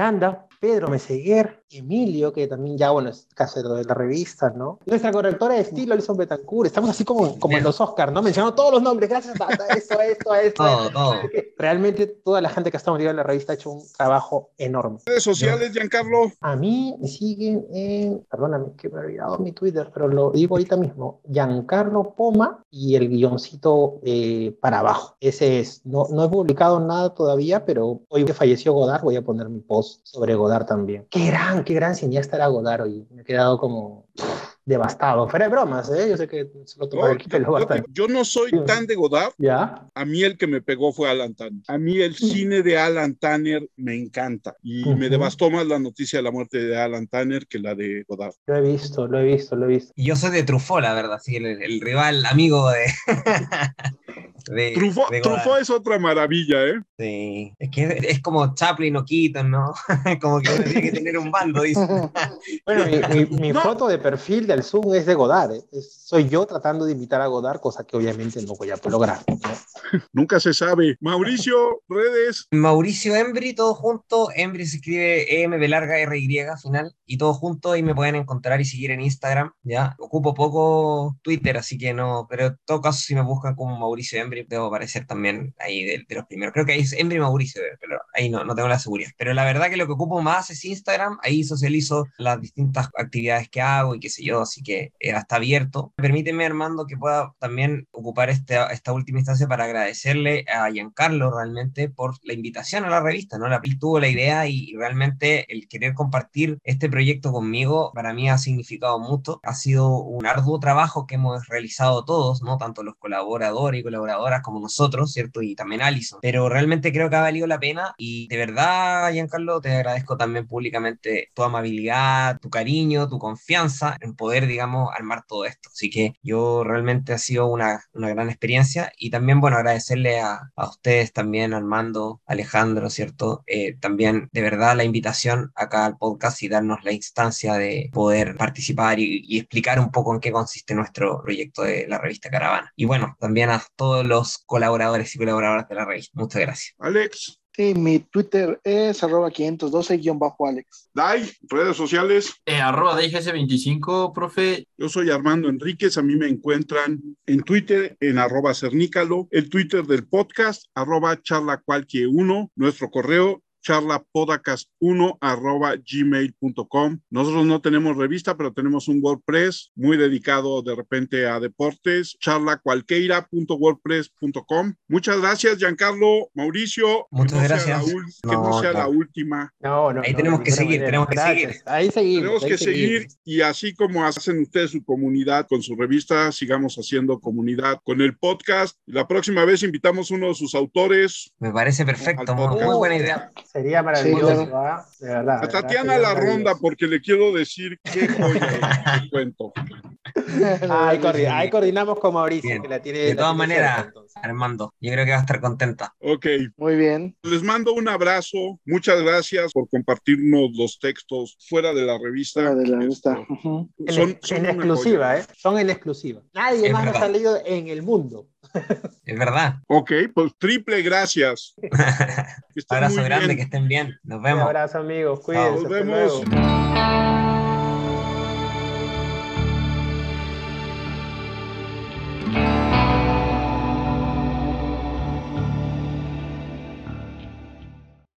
Pedro Meseguer, Emilio, que también ya, bueno, es casero de la revista, ¿no? Nuestra correctora de estilo, Alison Betancourt. Estamos así como, como en los Oscars, ¿no? Mencionando todos los nombres, gracias a, esto, esto, esto. todo, todo. Realmente toda la gente que está metida en la revista ha hecho un trabajo enorme. ¿Redes sociales, Giancarlo? A mí me siguen en, perdóname que me he olvidado mi Twitter, pero lo digo ahorita mismo, Giancarlo Poma y el guioncito eh, para abajo. Ese es, no, no he publicado nada todavía, pero hoy que falleció Godard voy a poner mi post sobre Godard también. Qué gran, qué gran cineasta era Godard hoy. Me he quedado como devastado. Fuera de bromas, ¿eh? Yo sé que se lo tomó el pelo bastante. Yo no soy tan de Godard. ¿Ya? A mí el que me pegó fue Alan Tanner. A mí el cine de Alan Tanner me encanta. Y me devastó más la noticia de la muerte de Alan Tanner que la de Godard. Lo he visto, lo he visto, lo he visto. Y yo soy de Truffaut, la verdad, sí, el, rival amigo de... de Truffaut, es otra maravilla, ¿eh? Sí, es que es, como Chaplin o Keaton, ¿no? como que uno tiene que tener un bando, dice. bueno, mi, foto de perfil del Zoom es de Godard. ¿eh? soy yo tratando de invitar a Godard, cosa que obviamente no voy a lograr. Nunca se sabe. Mauricio, redes. Mauricio Embry, todo junto. Embry se escribe EM de larga RY final y todo junto y me pueden encontrar y seguir en Instagram. Ya ocupo poco Twitter, así que no, pero en todo caso, si me buscan como Mauricio Embry, debo aparecer también ahí de, los primeros. Creo que ahí es Embry Mauricio, pero ahí no, no tengo la seguridad. Pero la verdad que lo que ocupo más es Instagram. Ahí socializo las distintas actividades que hago y qué sé yo, así que eh, abierto. Permíteme, Armando, que pueda también ocupar este, esta última instancia para agradecerle a Giancarlo realmente por la invitación a la revista, ¿no? La PIL tuvo la idea y realmente el querer compartir este proyecto conmigo para mí ha significado mucho. Ha sido un arduo trabajo que hemos realizado todos, ¿no? Tanto los colaboradores y colaboradoras como nosotros, ¿cierto? Y también Alison. Pero realmente creo que ha valido la pena y de verdad, Giancarlo, te agradezco también públicamente tu amabilidad, tu cariño, tu confianza en poder, digamos, armar todo esto. Así que yo realmente ha sido una, una gran experiencia y también, bueno, agradecerle a, a ustedes también, Armando, Alejandro, ¿cierto? Eh, también de verdad la invitación acá al podcast y darnos la instancia de poder participar y, y, explicar un poco en qué consiste nuestro proyecto de la revista Caravana. Y bueno, también a todos los colaboradores y colaboradoras de la revista. Muchas gracias. Alex. Sí, mi Twitter es arroba 512-Alex. Dai, redes sociales. Eh, arroba 25 profe. Yo soy Armando Enríquez, a mí me encuentran en Twitter en arroba cernícalo, el Twitter del podcast, arroba charla cualquier uno, nuestro correo charlapodcast1 arroba gmail.com. Nosotros no tenemos revista, pero tenemos un WordPress muy dedicado de repente a deportes, charlacualqueira.wordpress.com. Muchas gracias, Giancarlo, Mauricio. Muchas gracias. que no, sea la última. Ahí tenemos que seguir, tenemos que seguir. Ahí seguimos. Tenemos que seguir y así como hacen ustedes su comunidad con su revista, sigamos haciendo comunidad con el podcast. La próxima vez invitamos uno de sus autores. Me parece perfecto, muy buena idea. Sería maravilloso, ¿ah? de verdad. A Tatiana la ronda, porque le quiero decir qué cuento. ahí, coordinamos con Mauricio, que la tiene. De todas maneras, Armando, yo creo que va a estar contenta. Ok. Muy bien. Les mando un abrazo. Muchas gracias por compartirnos los textos fuera de la revista. Fuera de la revista. Son, en, exclusiva, ¿eh? Son en exclusiva. Nadie más ha salido en el mundo. Es verdad. Ok, pues triple gracias. abrazo grande, que estén bien. Nos vemos. Un abrazo, amigos. Cuídense. Nos vemos.